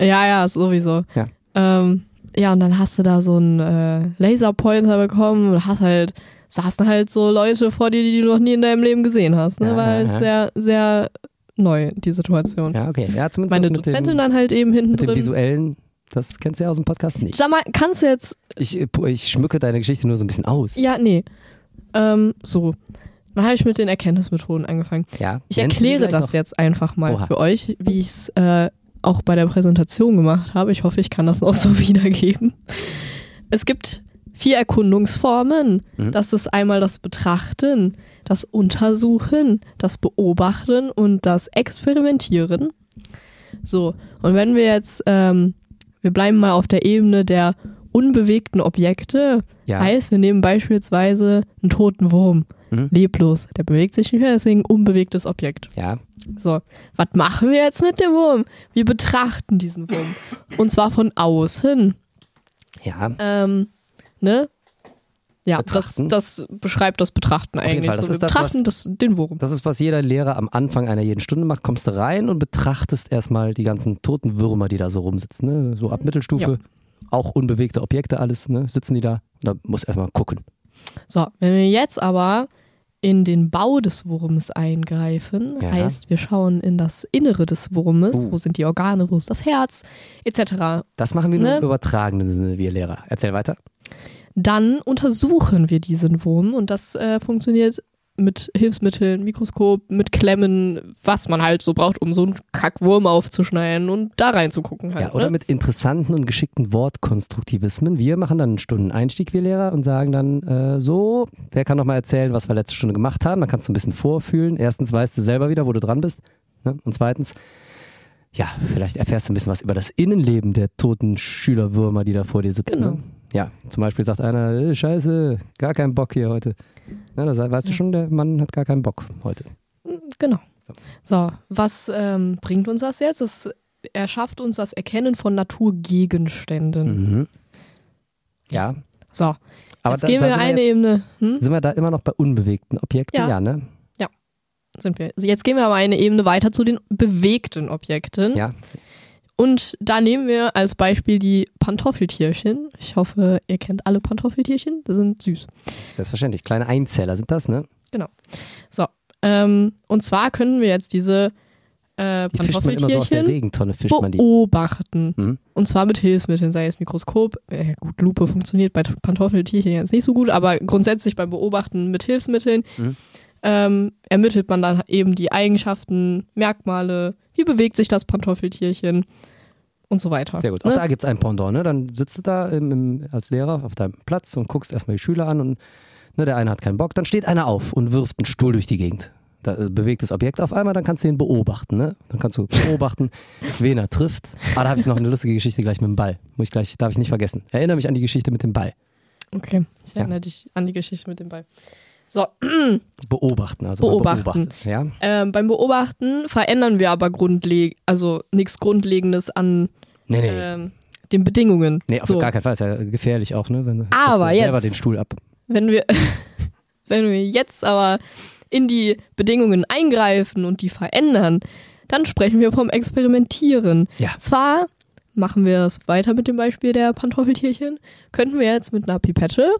Ja, ja, sowieso. Ja. Ähm, ja, und dann hast du da so einen äh, Laserpointer bekommen und hast halt, saßen halt so Leute vor dir, die du noch nie in deinem Leben gesehen hast. Ne? Ja, Weil ja, es sehr, sehr neu, die Situation. Ja, okay. Ja, zumindest Meine Dozentin dem, dann halt eben hinten mit dem drin. visuellen, das kennst du ja aus dem Podcast nicht. Sag mal, kannst du jetzt, Ich, ich schmücke deine Geschichte nur so ein bisschen aus. ja, nee. Ähm, so. Dann habe ich mit den Erkenntnismethoden angefangen. Ja. Ich erkläre das noch? jetzt einfach mal Oha. für euch, wie ich es äh, auch bei der Präsentation gemacht habe. Ich hoffe, ich kann das auch so (laughs) wiedergeben. Es gibt vier Erkundungsformen. Mhm. Das ist einmal das Betrachten, das Untersuchen, das Beobachten und das Experimentieren. So, und wenn wir jetzt, ähm, wir bleiben mal auf der Ebene der unbewegten Objekte, Ja. heißt, wir nehmen beispielsweise einen toten Wurm, Mhm. leblos, der bewegt sich nicht mehr, deswegen unbewegtes Objekt. Ja. So, was machen wir jetzt mit dem Wurm? Wir betrachten diesen Wurm. Und zwar von außen. Ja. Ähm, ne? Ja, das, das beschreibt das Betrachten eigentlich. Das so, wir ist das, betrachten das, den Wurm. Das ist, was jeder Lehrer am Anfang einer jeden Stunde macht. Kommst du rein und betrachtest erstmal die ganzen toten Würmer, die da so rumsitzen. Ne? So ab Mittelstufe, auch unbewegte Objekte, alles, ne? sitzen die da. Da muss erstmal gucken. So, wenn wir jetzt aber in den Bau des Wurmes eingreifen, Ja. heißt, wir schauen in das Innere des Wurmes, Uh. wo sind die Organe, wo ist das Herz, etc. Das machen wir nur Ne? im übertragenen Sinne, wir Lehrer. Erzähl weiter. Dann untersuchen wir diesen Wurm und das äh, funktioniert mit Hilfsmitteln, Mikroskop, mit Klemmen, was man halt so braucht, um so einen Kackwurm aufzuschneiden und da reinzugucken halt. Ja, oder ne? mit interessanten und geschickten Wortkonstruktivismen. Wir machen dann einen Stundeneinstieg, wir Lehrer, und sagen dann äh, so, wer kann noch mal erzählen, was wir letzte Stunde gemacht haben? Dann kannst du ein bisschen vorfühlen. Erstens weißt du selber wieder, wo du dran bist. Ne? Und zweitens, ja, vielleicht erfährst du ein bisschen was über das Innenleben der toten Schülerwürmer, die da vor dir sitzen. Genau. Ne? Ja, zum Beispiel sagt einer, äh, scheiße, gar keinen Bock hier heute. Na, da sei- weißt du schon, der Mann hat gar keinen Bock heute. Genau. So. So, was ähm, bringt uns das jetzt? Es erschafft uns das Erkennen von Naturgegenständen. Mhm. Ja, So, aber jetzt da, gehen da wir eine wir jetzt, Ebene. Hm? sind wir da immer noch bei unbewegten Objekten? Ja. ja ne? Sind wir. Also Jetzt gehen wir aber eine Ebene weiter zu den bewegten Objekten. Ja, Und da nehmen wir als Beispiel die Pantoffeltierchen. Ich hoffe, ihr kennt alle Pantoffeltierchen. Die sind süß. Selbstverständlich. Kleine Einzeller sind das, ne? So. Ähm, und zwar können wir jetzt diese äh, Die fischt man immer so aus der Pantoffeltierchen Regentonne, fischt man die. beobachten. Mhm. Und zwar mit Hilfsmitteln, sei es Mikroskop. Äh, gut, Lupe funktioniert bei Pantoffeltierchen jetzt nicht so gut, aber grundsätzlich beim Beobachten mit Hilfsmitteln. Mhm. ähm, ermittelt man dann eben die Eigenschaften, Merkmale, wie bewegt sich das Pantoffeltierchen und so weiter. Sehr gut. Auch Ne? da gibt es ein Pendant. Ne? Dann sitzt du da im, im, als Lehrer auf deinem Platz und guckst erstmal die Schüler an und ne, der eine hat keinen Bock. Dann steht einer auf und wirft einen Stuhl durch die Gegend. Da äh, bewegt das Objekt auf einmal, dann kannst du ihn beobachten. Ne? Dann kannst du beobachten, (laughs) wen er trifft. Ah, da habe ich noch eine lustige Geschichte gleich mit dem Ball. Muss ich gleich, darf ich nicht vergessen. Erinnere mich an die Geschichte mit dem Ball. Okay, ich Ja. erinnere dich an die Geschichte mit dem Ball. So, (clears throat) Beobachten, also Beobachten. beobachtet. Ja? ähm, beim Beobachten verändern wir aber grundleg also nichts Grundlegendes an Nee, nee. ähm, den Bedingungen. nee, auf so. gar keinen Fall. Ist ja gefährlich auch, ne? Wenn Aber du selber jetzt- den Stuhl ab. Wenn wir, (laughs) wenn wir jetzt aber in die Bedingungen eingreifen und die verändern, dann sprechen wir vom Experimentieren. Ja. Zwar machen wir es weiter mit dem Beispiel der Pantoffeltierchen, könnten wir jetzt mit einer Pipette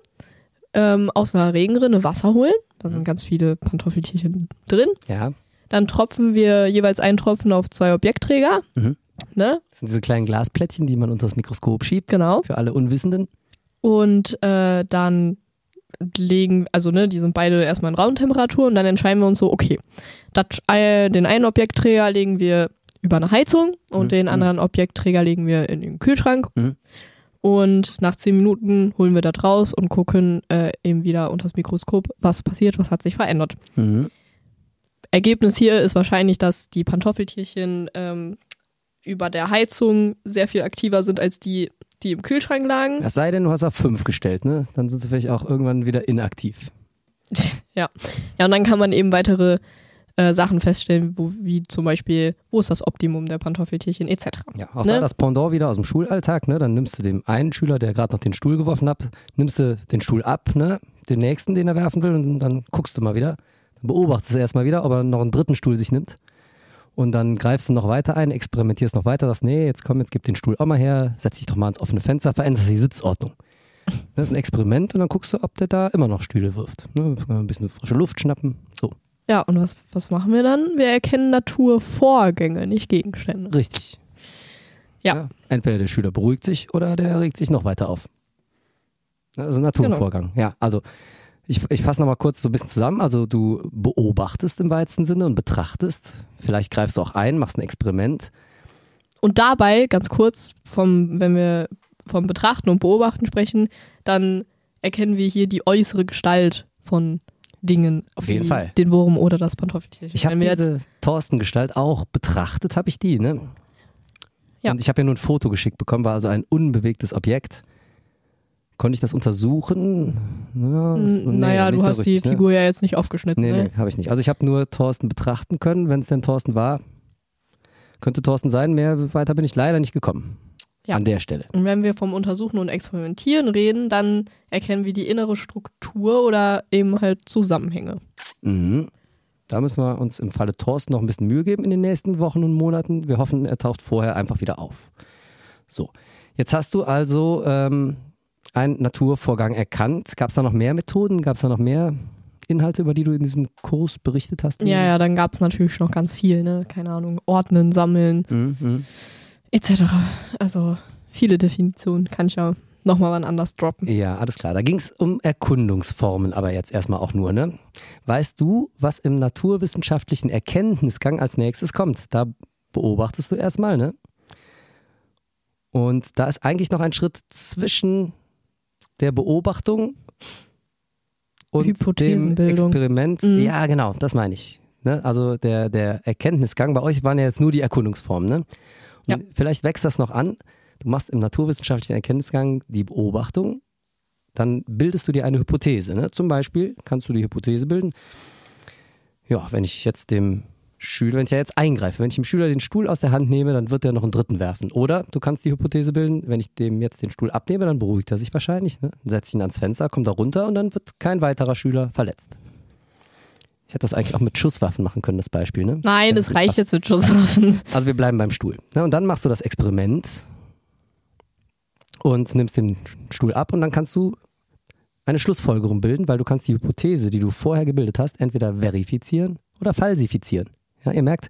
ähm, aus einer Regenrinne Wasser holen. Da sind ganz viele Pantoffeltierchen drin. Ja. Dann tropfen wir jeweils einen Tropfen auf zwei Objektträger. Mhm. Ne? Das sind diese kleinen Glasplättchen, die man unter das Mikroskop schiebt. Genau. Für alle Unwissenden. Und äh, dann legen, also ne, die sind beide erstmal in Raumtemperatur und dann entscheiden wir uns so, okay, dat, äh, den einen Objektträger legen wir über eine Heizung und Mhm, den mhm. anderen Objektträger legen wir in den Kühlschrank. Mhm. Und nach zehn Minuten holen wir das raus und gucken äh, eben wieder unter das Mikroskop, was passiert, was hat sich verändert. Mhm. Ergebnis hier ist wahrscheinlich, dass die Pantoffeltierchen ähm, über der Heizung sehr viel aktiver sind als die, die im Kühlschrank lagen. Es sei denn, du hast auf 5 gestellt, ne? Dann sind sie vielleicht auch irgendwann wieder inaktiv. (laughs) Ja, und dann kann man eben weitere äh, Sachen feststellen, wo, wie zum Beispiel, wo ist das Optimum der Pantoffeltierchen etc. Ja, auch Ne? da das Pendant wieder aus dem Schulalltag, ne? Dann nimmst du dem einen Schüler, der gerade noch den Stuhl geworfen hat, nimmst du den Stuhl ab, ne? Den nächsten, den er werfen will, und dann guckst du mal wieder. Dann beobachtest du erstmal wieder, ob er noch einen dritten Stuhl sich nimmt. Und dann greifst du noch weiter ein, experimentierst noch weiter, sagst, nee, jetzt komm, jetzt gib den Stuhl auch mal her, setz dich doch mal ins offene Fenster, veränderst die Sitzordnung. Das ist ein Experiment und dann guckst du, ob der da immer noch Stühle wirft. Ne? Ein bisschen frische Luft schnappen. Ja, und was, was machen wir dann? Wir erkennen Naturvorgänge, nicht Gegenstände. richtig. Ja. Entweder der Schüler beruhigt sich oder der regt sich noch weiter auf. Also ein Naturvorgang. Ja, also ich, ich fasse nochmal kurz so ein bisschen zusammen. Also du beobachtest im weitesten Sinne und betrachtest. Vielleicht greifst du auch ein, machst ein Experiment. Und dabei, ganz kurz, vom, wenn wir vom Betrachten und Beobachten sprechen, dann erkennen wir hier die äußere Gestalt von Dingen. Auf jeden Fall. Den Wurm oder das Pantoffeltierchen. Ich habe jetzt, diese Thorsten-Gestalt auch betrachtet, habe ich die, ne? Ja. Und ich habe ja nur ein Foto geschickt bekommen, war also ein unbewegtes Objekt. Konnte ich das untersuchen? Ja, N- nee, naja, du so hast die richtig, ne? Figur ja jetzt nicht aufgeschnitten. Nee, ne? nee, habe ich nicht. Also ich habe nur Thorsten betrachten können, wenn es denn Thorsten war. Könnte Thorsten sein, mehr weiter bin ich leider nicht gekommen. Ja. An der Stelle. Und wenn wir vom Untersuchen und Experimentieren reden, dann erkennen wir die innere Struktur oder eben halt Zusammenhänge. Mhm. Da müssen wir uns im Falle Thorsten noch ein bisschen Mühe geben in den nächsten Wochen und Monaten. Wir hoffen, er taucht vorher einfach wieder auf. So, jetzt hast du also ähm, einen Naturvorgang erkannt. Gab es da noch mehr Methoden? Gab es da noch mehr Inhalte, über die du in diesem Kurs berichtet hast? Ja, ja, dann gab es natürlich noch ganz viel, ne? Keine Ahnung, ordnen, sammeln, Mhm, mhm. Etc. Also viele Definitionen kann ich ja nochmal wann anders droppen. Ja, alles klar. Da ging es um Erkundungsformen, aber jetzt erstmal auch nur, ne? Weißt du, was im naturwissenschaftlichen Erkenntnisgang als nächstes kommt? Da beobachtest du erstmal, ne? Und da ist eigentlich noch ein Schritt zwischen der Beobachtung und dem. Experiment. Mhm. Ja, genau, das meine ich. Ne? Also der, der Erkenntnisgang, bei euch waren ja jetzt nur die Erkundungsformen, ne? Ja. Vielleicht wächst das noch an. Du machst im naturwissenschaftlichen Erkenntnisgang die Beobachtung, dann bildest du dir eine Hypothese. Ne? Zum Beispiel kannst du die Hypothese bilden, ja, wenn ich jetzt dem Schüler, wenn ich ja jetzt eingreife, wenn ich dem Schüler den Stuhl aus der Hand nehme, dann wird er noch einen dritten werfen. Oder du kannst die Hypothese bilden, wenn ich dem jetzt den Stuhl abnehme, dann beruhigt er sich wahrscheinlich, ne? Dann ihn ans Fenster, kommt er runter und dann wird kein weiterer Schüler verletzt. Ich hätte das eigentlich auch mit Schusswaffen machen können, das Beispiel, ne? Nein, es reicht jetzt mit Schusswaffen. Also wir bleiben beim Stuhl. Ne? Und dann machst du das Experiment und nimmst den Stuhl ab und dann kannst du eine Schlussfolgerung bilden, weil du kannst die Hypothese, die du vorher gebildet hast, entweder verifizieren oder falsifizieren. Ja, ihr merkt,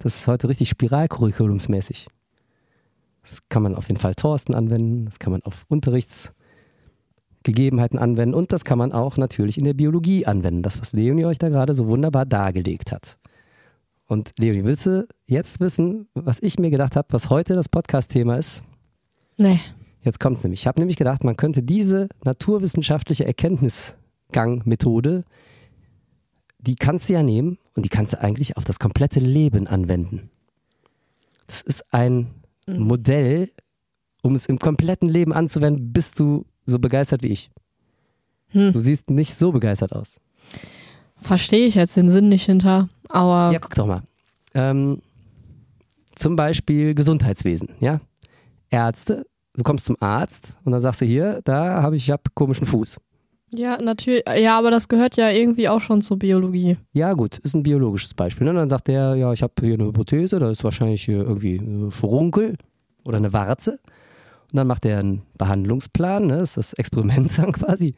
das ist heute richtig spiralcurriculumsmäßig. Das kann man auf den Fall Thorsten anwenden, das kann man auf Unterrichts Gegebenheiten anwenden und das kann man auch natürlich in der Biologie anwenden. Das, was Leonie euch da gerade so wunderbar dargelegt hat. Und Leonie, willst du jetzt wissen, was ich mir gedacht habe, was heute das Podcast-Thema ist? Nee. Jetzt kommt es nämlich. Ich habe nämlich gedacht, man könnte diese naturwissenschaftliche Erkenntnisgang-Methode, die kannst du ja nehmen und die kannst du eigentlich auf das komplette Leben anwenden. Das ist ein Modell, um es im kompletten Leben anzuwenden, bist du so begeistert wie ich. Hm. Du siehst nicht so begeistert aus. Verstehe ich jetzt den Sinn nicht hinter. Aber Ja, guck doch mal. Ähm, zum Beispiel Gesundheitswesen, ja. Ärzte, du kommst zum Arzt und dann sagst du hier, da habe ich, ich hab komischen Fuß. ja, natürlich. Ja, aber das gehört ja irgendwie auch schon zur Biologie. Ja, gut, ist ein biologisches Beispiel. Ne? Und dann sagt der, ja, ich habe hier eine Hypothese, da ist wahrscheinlich hier irgendwie ein Furunkel oder eine Warze. Und dann macht er einen Behandlungsplan, ne? das ist das Experiment (laughs) dann quasi.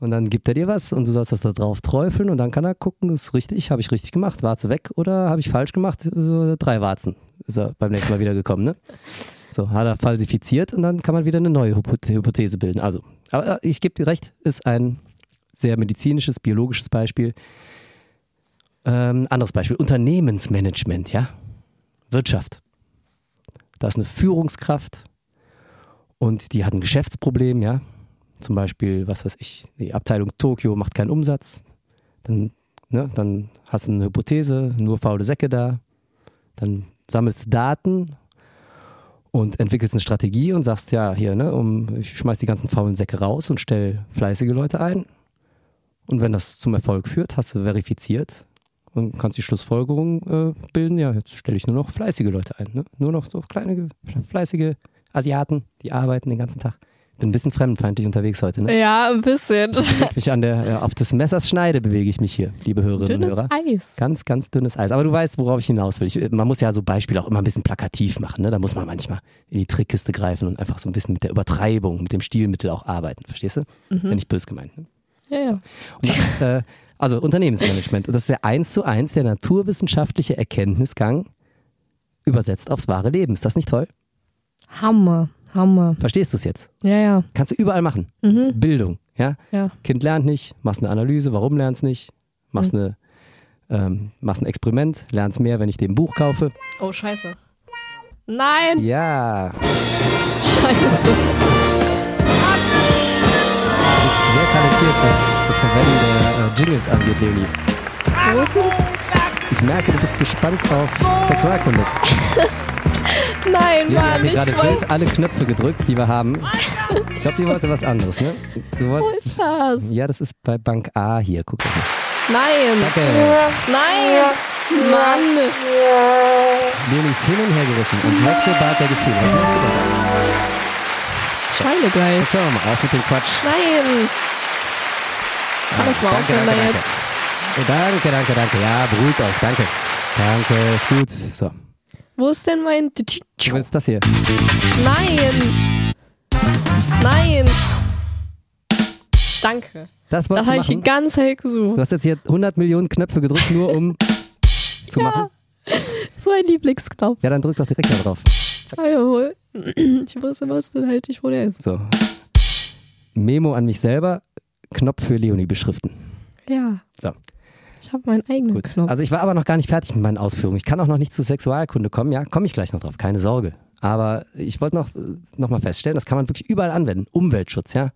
Und dann gibt er dir was und du sollst das da drauf träufeln und dann kann er gucken, ist richtig, habe ich richtig gemacht, Warze weg oder habe ich falsch gemacht, so drei Warzen. Ist er beim nächsten Mal wieder gekommen, ne? So, hat er falsifiziert und dann kann man wieder eine neue Hypoth- Hypothese bilden. Also, aber äh, ich gebe dir recht, ist ein sehr medizinisches, biologisches Beispiel. Ähm, anderes Beispiel, Unternehmensmanagement, ja. Wirtschaft. Da ist eine Führungskraft und die hat ein Geschäftsproblem, ja. Zum Beispiel, was weiß ich, die Abteilung Tokio macht keinen Umsatz. Dann, ne, dann hast du eine Hypothese, nur faule Säcke da. Dann sammelst du Daten und entwickelst eine Strategie und sagst, ja, hier, ne, um, ich schmeiß die ganzen faulen Säcke raus und stell fleißige Leute ein. Und wenn das zum Erfolg führt, hast du verifiziert und kannst die Schlussfolgerung äh, bilden, ja, jetzt stelle ich nur noch fleißige Leute ein. Ne? Nur noch so kleine, ge- fleißige Asiaten, die arbeiten den ganzen Tag. Bin ein bisschen fremdenfeindlich unterwegs heute. Ne? Ja, ein bisschen. Bewege mich an der, ja, auf des Messers Schneide bewege ich mich hier, liebe Hörerinnen und Dünnes Hörer. Eis. Ganz, ganz dünnes Eis. Aber du weißt, worauf ich hinaus will. Ich, man muss ja so Beispiele auch immer ein bisschen plakativ machen. Ne? Da muss man manchmal in die Trickkiste greifen und einfach so ein bisschen mit der Übertreibung, mit dem Stilmittel auch arbeiten. Verstehst du? Ist ja nicht böse gemeint. Ne? Ja, ja. Und äh, also Unternehmensmanagement. Und das ist ja eins zu eins der naturwissenschaftliche Erkenntnisgang übersetzt aufs wahre Leben. Ist das nicht toll? Hammer. Hammer. Verstehst du es jetzt? Ja, ja. Kannst du überall machen. Mhm. Bildung, ja? Ja. Kind lernt nicht, machst eine Analyse, warum lernst nicht? Machst, eine, ähm, machst ein Experiment, lernst mehr, wenn ich dir ein Buch kaufe. Oh, scheiße. Nein, Ja, scheiße. du bist sehr talentiert, was das Verwenden der äh, Jingles angeht, Leonie. Wo ist es? Ich merke, du bist gespannt auf Sexualkunde. (laughs) Nein, hat Mann, ich gerade wollte. alle Knöpfe gedrückt, die wir haben. Ich glaube, die wollte was anderes, ne? Du Wo wolltest, ist das? ja, das ist bei Bank A hier. Guck mal. Nein. Danke. Nein. Mann. Leonie ist hin und her gerissen und Wechselbad der Gefühle. Was machst du da? Schweinegeil. Jetzt hören wir mal auf mit dem Quatsch. Nein. Kann das mal Danke, aufhören da danke, jetzt? Oh, danke, danke, danke. Ja, beruhigt euch. Danke. Danke, ist gut. So, Wo ist denn mein... du willst das hier. Nein. Nein. Danke. Das Das habe du ich die ganze Zeit Du gesucht. hast jetzt hier 100 Millionen Knöpfe gedrückt, nur um (laughs) zu machen. (laughs) So ein Lieblingsknopf. Ja, dann drück doch direkt da drauf. Ah, jawohl. (clears throat) Ich wusste, was du halt nicht, wo der ist. So. Memo an mich selber. Knopf für Leonie beschriften. Ja. So. Ich habe meinen eigenen Gut. Knopf. Also ich war aber noch gar nicht fertig mit meinen Ausführungen. Ich kann auch noch nicht zu Sexualkunde kommen. Ja, komme ich gleich noch drauf. Keine Sorge. Aber ich wollte noch, noch mal feststellen, das kann man wirklich überall anwenden. Umweltschutz, ja.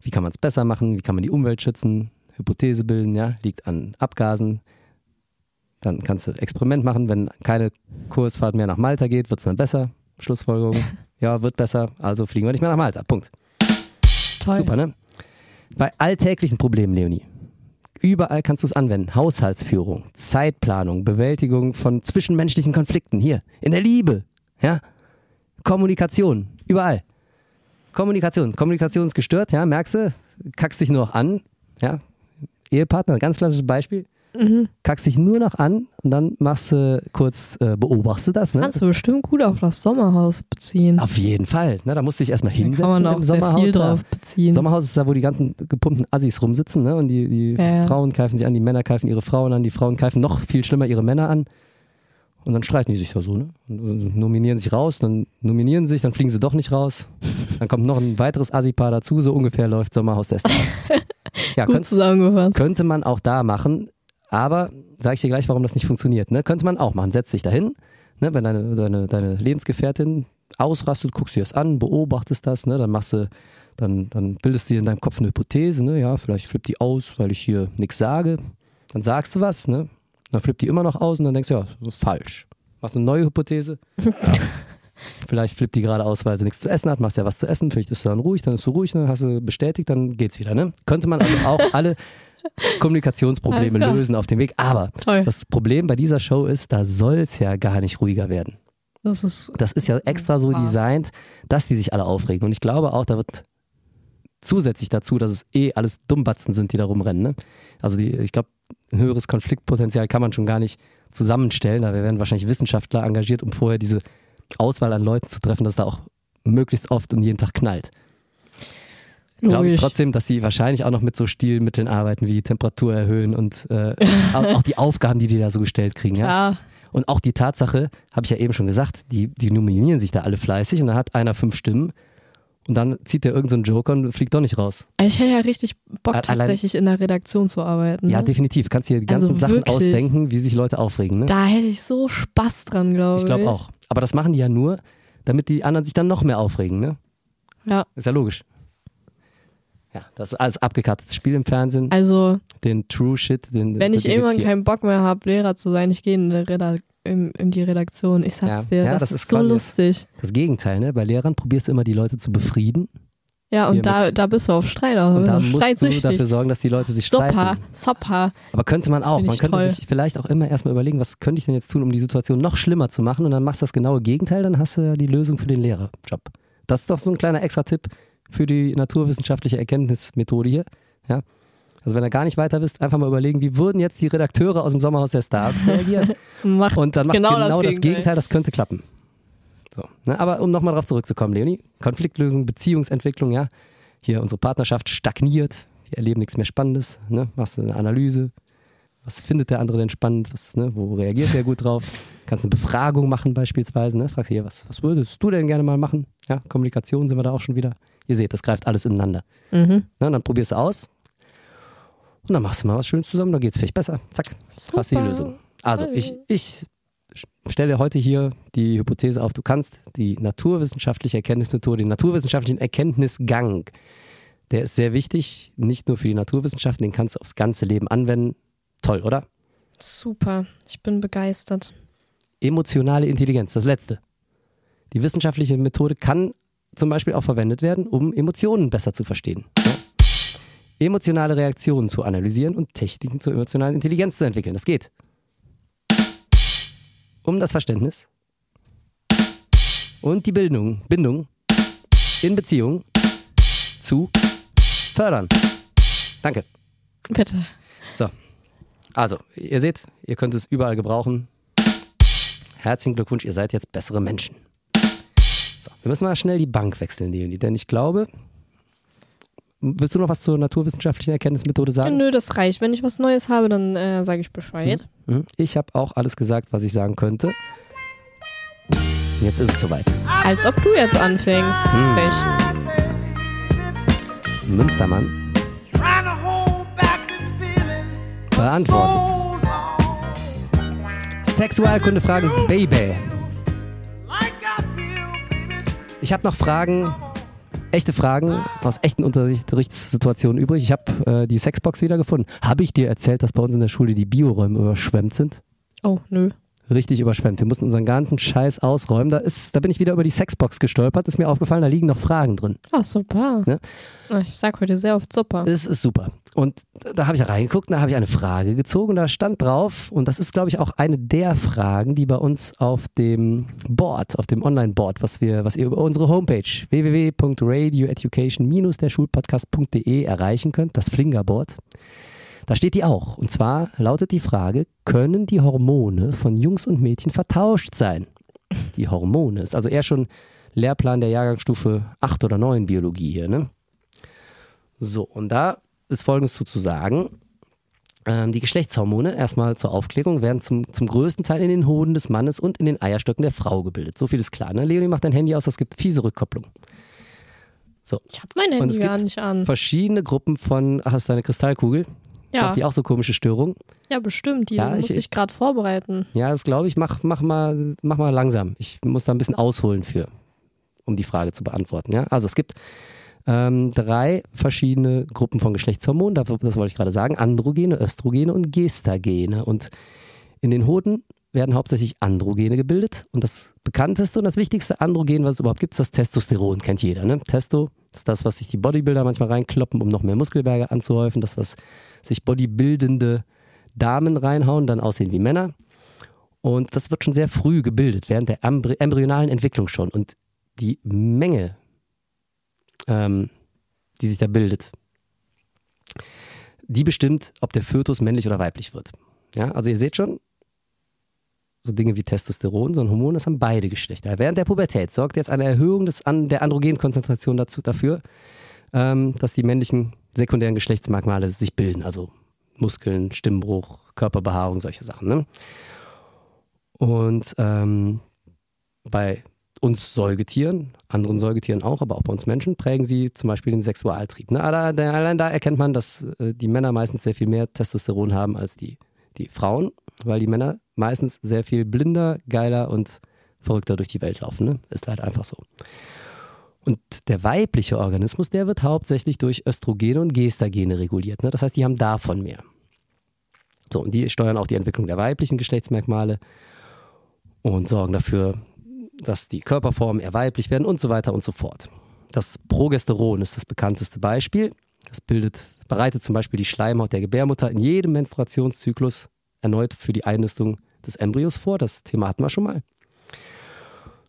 Wie kann man es besser machen? Wie kann man die Umwelt schützen? Hypothese bilden, ja. Liegt an Abgasen. Dann kannst du Experiment machen. Wenn keine Kursfahrt mehr nach Malta geht, wird es dann besser. Schlussfolgerung. (laughs) Ja, wird besser. Also fliegen wir nicht mehr nach Malta. Punkt. Toll. Super, ne? Bei alltäglichen Problemen, Leonie. Überall kannst du es anwenden. Haushaltsführung, Zeitplanung, Bewältigung von zwischenmenschlichen Konflikten. Hier, in der Liebe. Ja? Kommunikation. Überall. Kommunikation. Kommunikation ist gestört, ja, merkst du? Kackst dich nur noch an. Ja? Ehepartner, ganz klassisches Beispiel. Mhm. Kackst dich nur noch an und dann machst du kurz, äh, beobachtest du das, ne? Kannst du bestimmt gut auf das Sommerhaus beziehen. Auf jeden Fall. Ne? Da musst du dich erstmal da hinsetzen kann man auch sehr Sommerhaus. viel da. drauf beziehen. Sommerhaus ist da, wo die ganzen gepumpten Assis rumsitzen, ne? Und die, die Ja. Frauen greifen sich an, die Männer greifen ihre Frauen an, die Frauen greifen noch viel schlimmer ihre Männer an. Und dann streiten die sich da so, ne? Und nominieren sich raus, dann nominieren sich, dann fliegen sie doch nicht raus. Dann kommt noch ein weiteres Assi-Paar dazu, so ungefähr läuft Sommerhaus der Stars. (laughs) Ja, Gut könnt, zusammengefasst. könnte man auch da machen, aber sage ich dir gleich, warum das nicht funktioniert. Ne? Könnte man auch machen. Setz dich dahin, ne? wenn deine, deine, deine Lebensgefährtin ausrastet, guckst dir das an, beobachtest das, ne? dann machst du, dann, dann bildest du dir in deinem Kopf eine Hypothese, ne? ja, vielleicht flippt die aus, weil ich hier nichts sage. Dann sagst du was, ne? Dann flippt die immer noch aus und dann denkst du, ja, das ist falsch. Machst eine neue Hypothese. (laughs) Vielleicht flippt die gerade aus, weil sie nichts zu essen hat, machst ja was zu essen, vielleicht ist du dann ruhig, dann ist du ruhig, dann hast du bestätigt, dann geht's wieder. Ne? Könnte man also auch (laughs) alle Kommunikationsprobleme lösen auf dem Weg. Aber Toll. das Problem bei dieser Show ist, da soll es ja gar nicht ruhiger werden. Das ist Das ist ja extra so Wahr. designt, dass die sich alle aufregen. Und ich glaube auch, da wird zusätzlich dazu, dass es eh alles Dummbatzen sind, die da rumrennen. Ne? Also die, ich glaube, ein höheres Konfliktpotenzial kann man schon gar nicht zusammenstellen. Da werden wahrscheinlich Wissenschaftler engagiert, um vorher diese Auswahl an Leuten zu treffen, dass da auch möglichst oft und jeden Tag knallt. Glaube ich trotzdem, dass die wahrscheinlich auch noch mit so Stilmitteln arbeiten, wie Temperatur erhöhen und äh, (laughs) auch, die Aufgaben, die die da so gestellt kriegen. Ja? Ja, Und auch die Tatsache, habe ich ja eben schon gesagt, die, die nominieren sich da alle fleißig und dann hat einer fünf Stimmen und dann zieht der irgendeinen so Joker und fliegt doch nicht raus. ich hätte ja richtig Bock Allein- tatsächlich in der Redaktion zu arbeiten. Ja, ne? definitiv. Kannst dir die ganzen Also Sachen wirklich. ausdenken, wie sich Leute aufregen. Ne? Da hätte ich so Spaß dran, glaube ich. ich glaube auch. Aber das machen die ja nur, damit die anderen sich dann noch mehr aufregen. Ne? Ja, Ist ja logisch. Ja, das ist alles abgekartetes Spiel im Fernsehen. also Den True Shit, den wenn ich irgendwann keinen Bock mehr habe, Lehrer zu sein, ich gehe in, in, in die Redaktion. Ich sag's Ja. dir, Ja, das, das ist, so lustig. Das Gegenteil, ne? Bei Lehrern probierst du immer die Leute zu befrieden. Ja, und da, da bist du auf Streit, Und bist da du musst du streitsüchtig. dafür sorgen, dass die Leute sich streiten. Super, super. Aber könnte man auch. Man könnte toll. sich vielleicht auch immer erstmal überlegen, was könnte ich denn jetzt tun, um die Situation noch schlimmer zu machen? Und dann machst du das genaue Gegenteil, dann hast du ja die Lösung für den Lehrerjob. Das ist doch so ein kleiner Extra-Tipp für die naturwissenschaftliche Erkenntnismethode hier. Ja? Also wenn ihr gar nicht weiter wisst, einfach mal überlegen, wie würden jetzt die Redakteure aus dem Sommerhaus der Stars (laughs) reagieren? Macht Und dann macht Genau genau, das das, Gegenteil. Gegenteil. das könnte klappen. So, ne? Aber um nochmal drauf zurückzukommen, Leonie, Konfliktlösung, Beziehungsentwicklung, ja. Hier unsere Partnerschaft stagniert, wir erleben nichts mehr Spannendes, ne? Machst du eine Analyse, was findet der andere denn spannend, was, ne? wo reagiert der gut drauf? Kannst eine Befragung machen beispielsweise, ne? Fragst hier, was, was würdest du denn gerne mal machen? Ja, Kommunikation sind wir da auch schon wieder. Ihr seht, das greift alles ineinander. Mhm. Und dann probierst du aus und dann machst du mal was Schönes zusammen, dann geht's vielleicht besser. Zack, hast du die Super. Lösung. Also ich, ich stelle heute hier die Hypothese auf, du kannst die naturwissenschaftliche Erkenntnismethode, den naturwissenschaftlichen Erkenntnisgang, der ist sehr wichtig, nicht nur für die Naturwissenschaften, den kannst du aufs ganze Leben anwenden. Toll, oder? Super, ich bin begeistert. Emotionale Intelligenz, das letzte. Die wissenschaftliche Methode kann zum Beispiel auch verwendet werden, um Emotionen besser zu verstehen. Ja? Emotionale Reaktionen zu analysieren und Techniken zur emotionalen Intelligenz zu entwickeln. Das geht. Um das Verständnis und die Bildung, Bindung in Beziehung zu fördern. Danke. Bitte. So. Also, ihr seht, ihr könnt es überall gebrauchen. Herzlichen Glückwunsch, ihr seid jetzt bessere Menschen. So, wir müssen mal schnell die Bank wechseln, Leonie, denn ich glaube. Willst du noch was zur naturwissenschaftlichen Erkenntnismethode sagen? Nö, das reicht. Wenn ich was Neues habe, dann äh, sage ich Bescheid. Mhm. Ich habe auch alles gesagt, was ich sagen könnte. Jetzt ist es soweit. Als ob du jetzt anfängst. Hm. Frech. Münstermann beantwortet. so long. Sexualkunde-Fragen, Baby. Ich habe noch Fragen, echte Fragen aus echten Unterrichtssituationen übrig. Ich habe äh, die Sexbox wieder gefunden. Habe ich dir erzählt, dass bei uns in der Schule die Bioräume überschwemmt sind? Oh, nö. Richtig überschwemmt. Wir mussten unseren ganzen Scheiß ausräumen. Da, ist, da bin ich wieder über die Sexbox gestolpert. Ist mir aufgefallen, da liegen noch Fragen drin. Ah, super. Ne? Ah, Ich sag heute sehr oft super. Das ist super. Und da habe ich reingeguckt, da habe ich eine Frage gezogen da stand drauf, und das ist, glaube ich, auch eine der Fragen, die bei uns auf dem Board, auf dem Online-Board, was wir, was ihr über unsere Homepage www.radioeducation-derschulpodcast.de erreichen könnt, das Flingerboard. Da steht die auch. Und zwar lautet die Frage, können die Hormone von Jungs und Mädchen vertauscht sein? Die Hormone ist also eher schon Lehrplan der Jahrgangsstufe 8 oder 9 Biologie hier, ne? So, und da ist folgendes zu, zu sagen. Ähm, die Geschlechtshormone, erstmal zur Aufklärung, werden zum, zum größten Teil in den Hoden des Mannes und in den Eierstöcken der Frau gebildet. So viel ist klar. Ne? Leonie macht dein Handy aus, das gibt fiese Rückkopplung. So. Ich habe mein Handy es gar gibt nicht an. Verschiedene Gruppen von, ach, hast du deine Kristallkugel? Ja, Macht die auch so komische Störungen? ja, bestimmt. Die Ja, muss ich- ich gerade vorbereiten. Ja, das glaube ich. Mach, mach, mal, mach mal langsam. Ich muss da ein bisschen ausholen für, um die Frage zu beantworten. Ja? Also es gibt ähm, drei verschiedene Gruppen von Geschlechtshormonen. Das, das wollte ich gerade sagen. Androgene, Östrogene und Gestagene. Und in den Hoden werden hauptsächlich Androgene gebildet. Und das bekannteste und das wichtigste Androgen, was es überhaupt gibt, ist das Testosteron. Kennt jeder. Ne? Testo ist das, was sich die Bodybuilder manchmal reinkloppen, um noch mehr Muskelberge anzuhäufen. Das, was sich bodybuildende Damen reinhauen, dann aussehen wie Männer. Und das wird schon sehr früh gebildet, während der embry embryonalen Entwicklung schon. Und die Menge, ähm, die sich da bildet, die bestimmt, ob der Fötus männlich oder weiblich wird. Ja, also ihr seht schon, so Dinge wie Testosteron, so ein Hormon, das haben beide Geschlechter. Während der Pubertät sorgt jetzt eine Erhöhung des, an, der Androgenkonzentration dazu, dafür, ähm, dass die männlichen sekundären Geschlechtsmerkmale sich bilden. Also Muskeln, Stimmbruch, Körperbehaarung, solche Sachen. Ne? Und ähm, bei uns Säugetieren, anderen Säugetieren auch, aber auch bei uns Menschen, prägen sie zum Beispiel den Sexualtrieb. Ne? Allein, da erkennt man, dass äh, die Männer meistens sehr viel mehr Testosteron haben als die, die Frauen, weil die Männer meistens sehr viel blinder, geiler und verrückter durch die Welt laufen. Ne? Ist halt einfach so. Und der weibliche Organismus, der wird hauptsächlich durch Östrogene und Gestagene reguliert. Ne? Das heißt, die haben davon mehr. So, und die steuern auch die Entwicklung der weiblichen Geschlechtsmerkmale und sorgen dafür, dass die Körperformen eher weiblich werden und so weiter und so fort. Das Progesteron ist das bekannteste Beispiel. Das bildet, bereitet zum Beispiel die Schleimhaut der Gebärmutter in jedem Menstruationszyklus erneut für die Einnistung des Embryos vor. Das Thema hatten wir schon mal.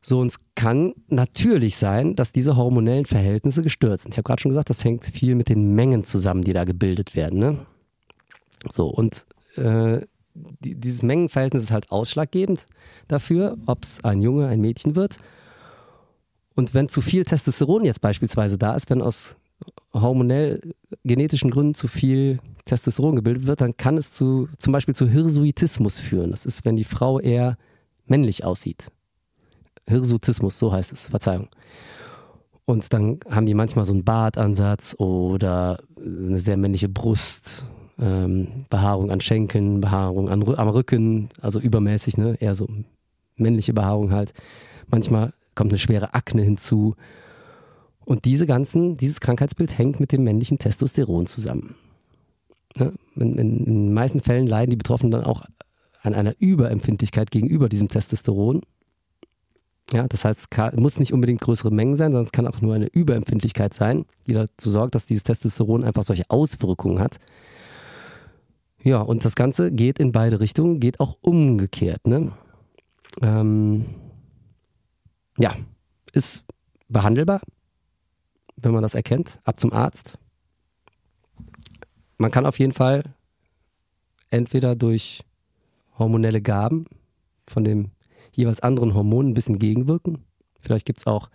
So, und es kann natürlich sein, dass diese hormonellen Verhältnisse gestört sind. Ich habe gerade schon gesagt, das hängt viel mit den Mengen zusammen, die da gebildet werden. Ne? So, und äh, die, dieses Mengenverhältnis ist halt ausschlaggebend dafür, ob es ein Junge, ein Mädchen wird. Und wenn zu viel Testosteron jetzt beispielsweise da ist, wenn aus hormonell genetischen Gründen zu viel Testosteron gebildet wird, dann kann es zu, zum Beispiel zu Hirsuitismus führen. Das ist, wenn die Frau eher männlich aussieht. Hirsutismus, so heißt es, Verzeihung. Und dann haben die manchmal so einen Bartansatz oder eine sehr männliche Brust, ähm, Behaarung an Schenkeln, Behaarung an, am Rücken, also übermäßig, ne? eher so männliche Behaarung halt. Manchmal kommt eine schwere Akne hinzu. Und diese ganzen, dieses Krankheitsbild hängt mit dem männlichen Testosteron zusammen. Ne? In, in, in den meisten Fällen leiden die Betroffenen dann auch an einer Überempfindlichkeit gegenüber diesem Testosteron. Ja, das heißt, es kann, muss nicht unbedingt größere Mengen sein, sondern es kann auch nur eine Überempfindlichkeit sein, die dazu sorgt, dass dieses Testosteron einfach solche Auswirkungen hat. Ja, und das Ganze geht in beide Richtungen, geht auch umgekehrt. Ne? Ähm, ja, ist behandelbar, wenn man das erkennt. Ab zum Arzt. Man kann auf jeden Fall entweder durch hormonelle Gaben von dem jeweils anderen Hormon ein bisschen gegenwirken. Vielleicht gibt es auch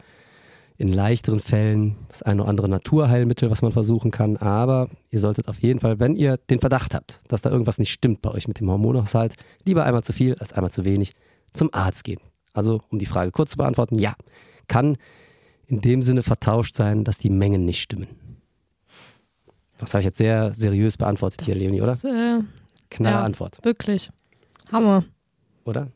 in leichteren Fällen das eine oder andere Naturheilmittel, was man versuchen kann. Aber ihr solltet auf jeden Fall, wenn ihr den Verdacht habt, dass da irgendwas nicht stimmt bei euch mit dem Hormonhaushalt, lieber einmal zu viel als einmal zu wenig zum Arzt gehen. Also, um die Frage kurz zu beantworten, ja, kann in dem Sinne vertauscht sein, dass die Mengen nicht stimmen. Das habe ich jetzt sehr seriös beantwortet hier, Leonie, oder? Das, äh, Knalle ja. Antwort, wirklich. Hammer. oder?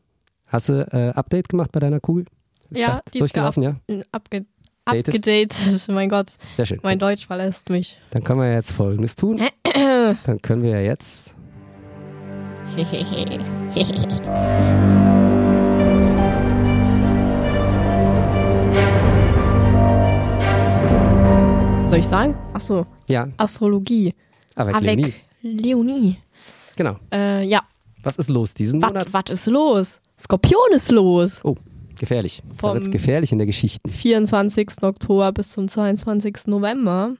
Hast du äh, Update gemacht bei deiner Kugel? Ist Ja, das die ist durchgelaufen, ja? Abge Dated? abgedatet. (laughs) mein Gott, Sehr schön. mein Deutsch verlässt mich. Dann können wir jetzt Folgendes tun. (clears throat) Dann können wir ja jetzt (laughs) Soll ich sagen? Achso, Ja, Astrologie. aber Leonie. Avec Leonie. Genau. Äh, ja, Was ist los diesen Monat? was ist los? Skorpion ist los. Oh, gefährlich. Da Vom- wird's gefährlich in der Geschichte. 24. Oktober bis zum 22. November.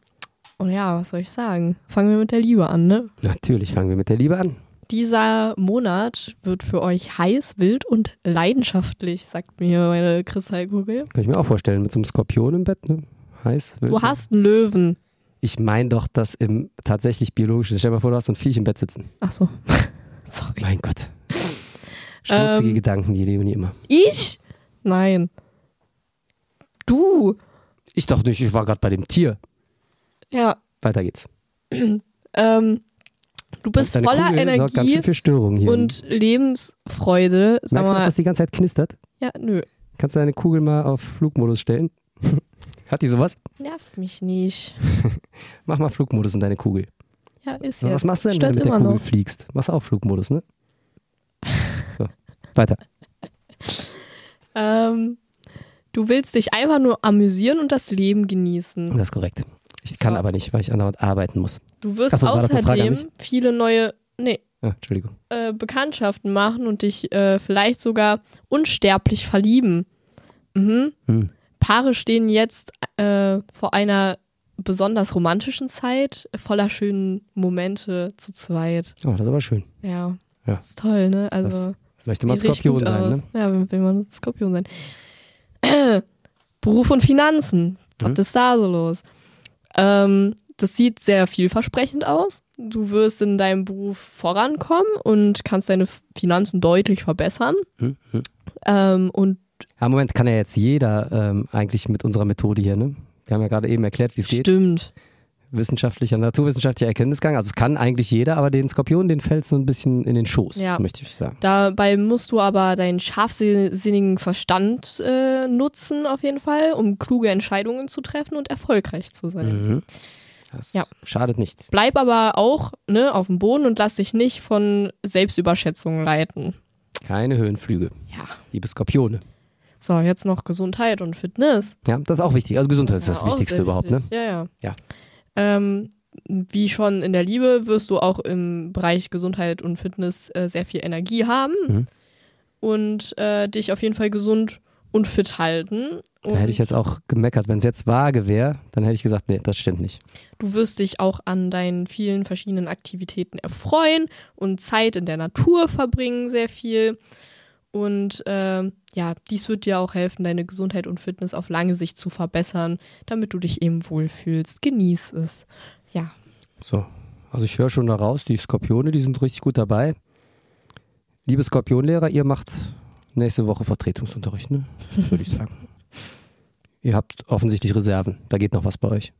Und ja, was soll ich sagen? Fangen wir mit der Liebe an, ne? Natürlich fangen wir mit der Liebe an. Dieser Monat wird für euch heiß, wild und leidenschaftlich, sagt mir meine Kristallkugel. Kann ich mir auch vorstellen, mit so einem Skorpion im Bett, ne? Heiß, wild. Du hast einen Löwen. Ich meine doch, dass im tatsächlich biologischen, stell dir mal vor, du hast so ein Viech im Bett sitzen. Ach so. (laughs) Sorry. Mein Gott. Schmutzige Ähm. Gedanken, die leben nie immer. Ich? Nein. Du? Ich doch nicht, ich war gerade bei dem Tier. Ja. Weiter geht's. (clears throat) Ähm, du bist voller Kugel sorgt ganz Energie schön für Störungen hier. und Lebensfreude. Sag Merkst du, dass das die ganze Zeit knistert? ja, nö. Kannst du deine Kugel mal auf Flugmodus stellen? (laughs) Hat die sowas? Nervt mich nicht. (laughs) Mach mal Flugmodus in deine Kugel. Ja, ist So, jetzt. was machst du denn, wenn du mit der Kugel noch. fliegst? Machst du auch Flugmodus, ne? (laughs) So, weiter. Ähm, du willst dich einfach nur amüsieren und das Leben genießen. Das ist korrekt. Ich kann So. aber nicht, weil ich andauernd arbeiten muss. Du wirst Ach so, war das eine Frage an außerdem viele neue nee, Ah, Entschuldigung. äh, Bekanntschaften machen und dich äh, vielleicht sogar unsterblich verlieben. Mhm. Hm. Paare stehen jetzt äh, vor einer besonders romantischen Zeit, voller schönen Momente zu zweit. Oh, das ist aber schön. Ja. Ja. Das ist toll, ne? Also. Möchte man Skorpion sein, aus. ne? Ja, will man Skorpion sein. (clears throat) Beruf und Finanzen. Was Mhm. ist da so los? Ähm, das sieht sehr vielversprechend aus. Du wirst in deinem Beruf vorankommen und kannst deine Finanzen deutlich verbessern. Hm, hm. Ähm, und Ja, Moment, kann ja jetzt jeder ähm, eigentlich mit unserer Methode hier, ne? Wir haben ja gerade eben erklärt, wie es geht. stimmt. Wissenschaftlicher, naturwissenschaftlicher Erkenntnisgang. Also es kann eigentlich jeder, aber den Skorpion, den fällt so ein bisschen in den Schoß, Ja. möchte ich sagen. Dabei musst du aber deinen scharfsinnigen Verstand äh, nutzen, auf jeden Fall, um kluge Entscheidungen zu treffen und erfolgreich zu sein. Mhm. Das Ja. schadet nicht. Bleib aber auch ne, auf dem Boden und lass dich nicht von Selbstüberschätzungen leiten. Keine Höhenflüge, Ja. liebe Skorpione. So, jetzt noch Gesundheit und Fitness. Ja, das ist auch wichtig. Also Gesundheit ist Ja, das Wichtigste überhaupt, ne? wichtig. Ja, ja. Ja. Ähm, wie schon in der Liebe wirst du auch im Bereich Gesundheit und Fitness äh, sehr viel Energie haben Mhm. und äh, dich auf jeden Fall gesund und fit halten. Da Und hätte ich jetzt auch gemeckert. Wenn es jetzt vage wäre, dann hätte ich gesagt, nee, das stimmt nicht. du wirst dich auch an deinen vielen verschiedenen Aktivitäten erfreuen und Zeit in der Natur verbringen, sehr viel. Und ähm, ja, dies wird dir auch helfen, deine Gesundheit und Fitness auf lange Sicht zu verbessern, damit du dich eben wohlfühlst. Genieß es. Ja, So, also ich höre schon da raus, die Skorpione, die sind richtig gut dabei. Liebe Skorpionlehrer, ihr macht nächste Woche Vertretungsunterricht, ne? (laughs) Würde ich sagen. ihr habt offensichtlich Reserven. Da geht noch was bei euch.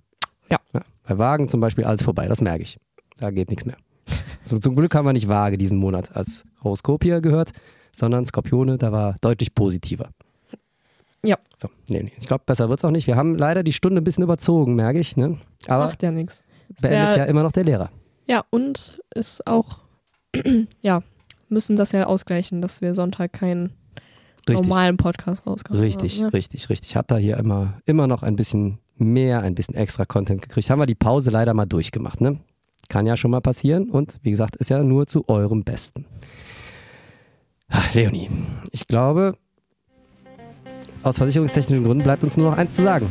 Ja. Bei Wagen zum Beispiel alles vorbei, das merke ich. Da geht nichts mehr. So, zum Glück haben wir nicht Waage diesen Monat als Horoskop hier gehört, sondern Skorpione, da war deutlich positiver. Ja. So, nee, nee. Ich glaube, besser wird's auch nicht. Wir haben leider die Stunde ein bisschen überzogen, merke ich. Ne? Aber macht ja nichts. beendet der- ja immer noch der Lehrer. Ja, und ist auch, (clears throat) ja, müssen das ja ausgleichen, dass wir Sonntag keinen Richtig. normalen Podcast rauskommen. Richtig, Ja. richtig, richtig. Hat da hier immer, immer noch ein bisschen mehr, ein bisschen extra Content gekriegt. Haben wir die Pause leider mal durchgemacht, ne? Kann ja schon mal passieren und wie gesagt, ist ja nur zu eurem Besten. Ach, Leonie, ich glaube, aus versicherungstechnischen Gründen bleibt uns nur noch eins zu sagen.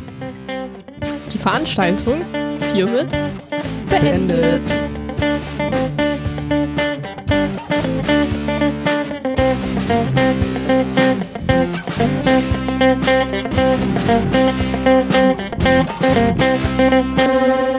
Die Veranstaltung ist hiermit beendet. Thank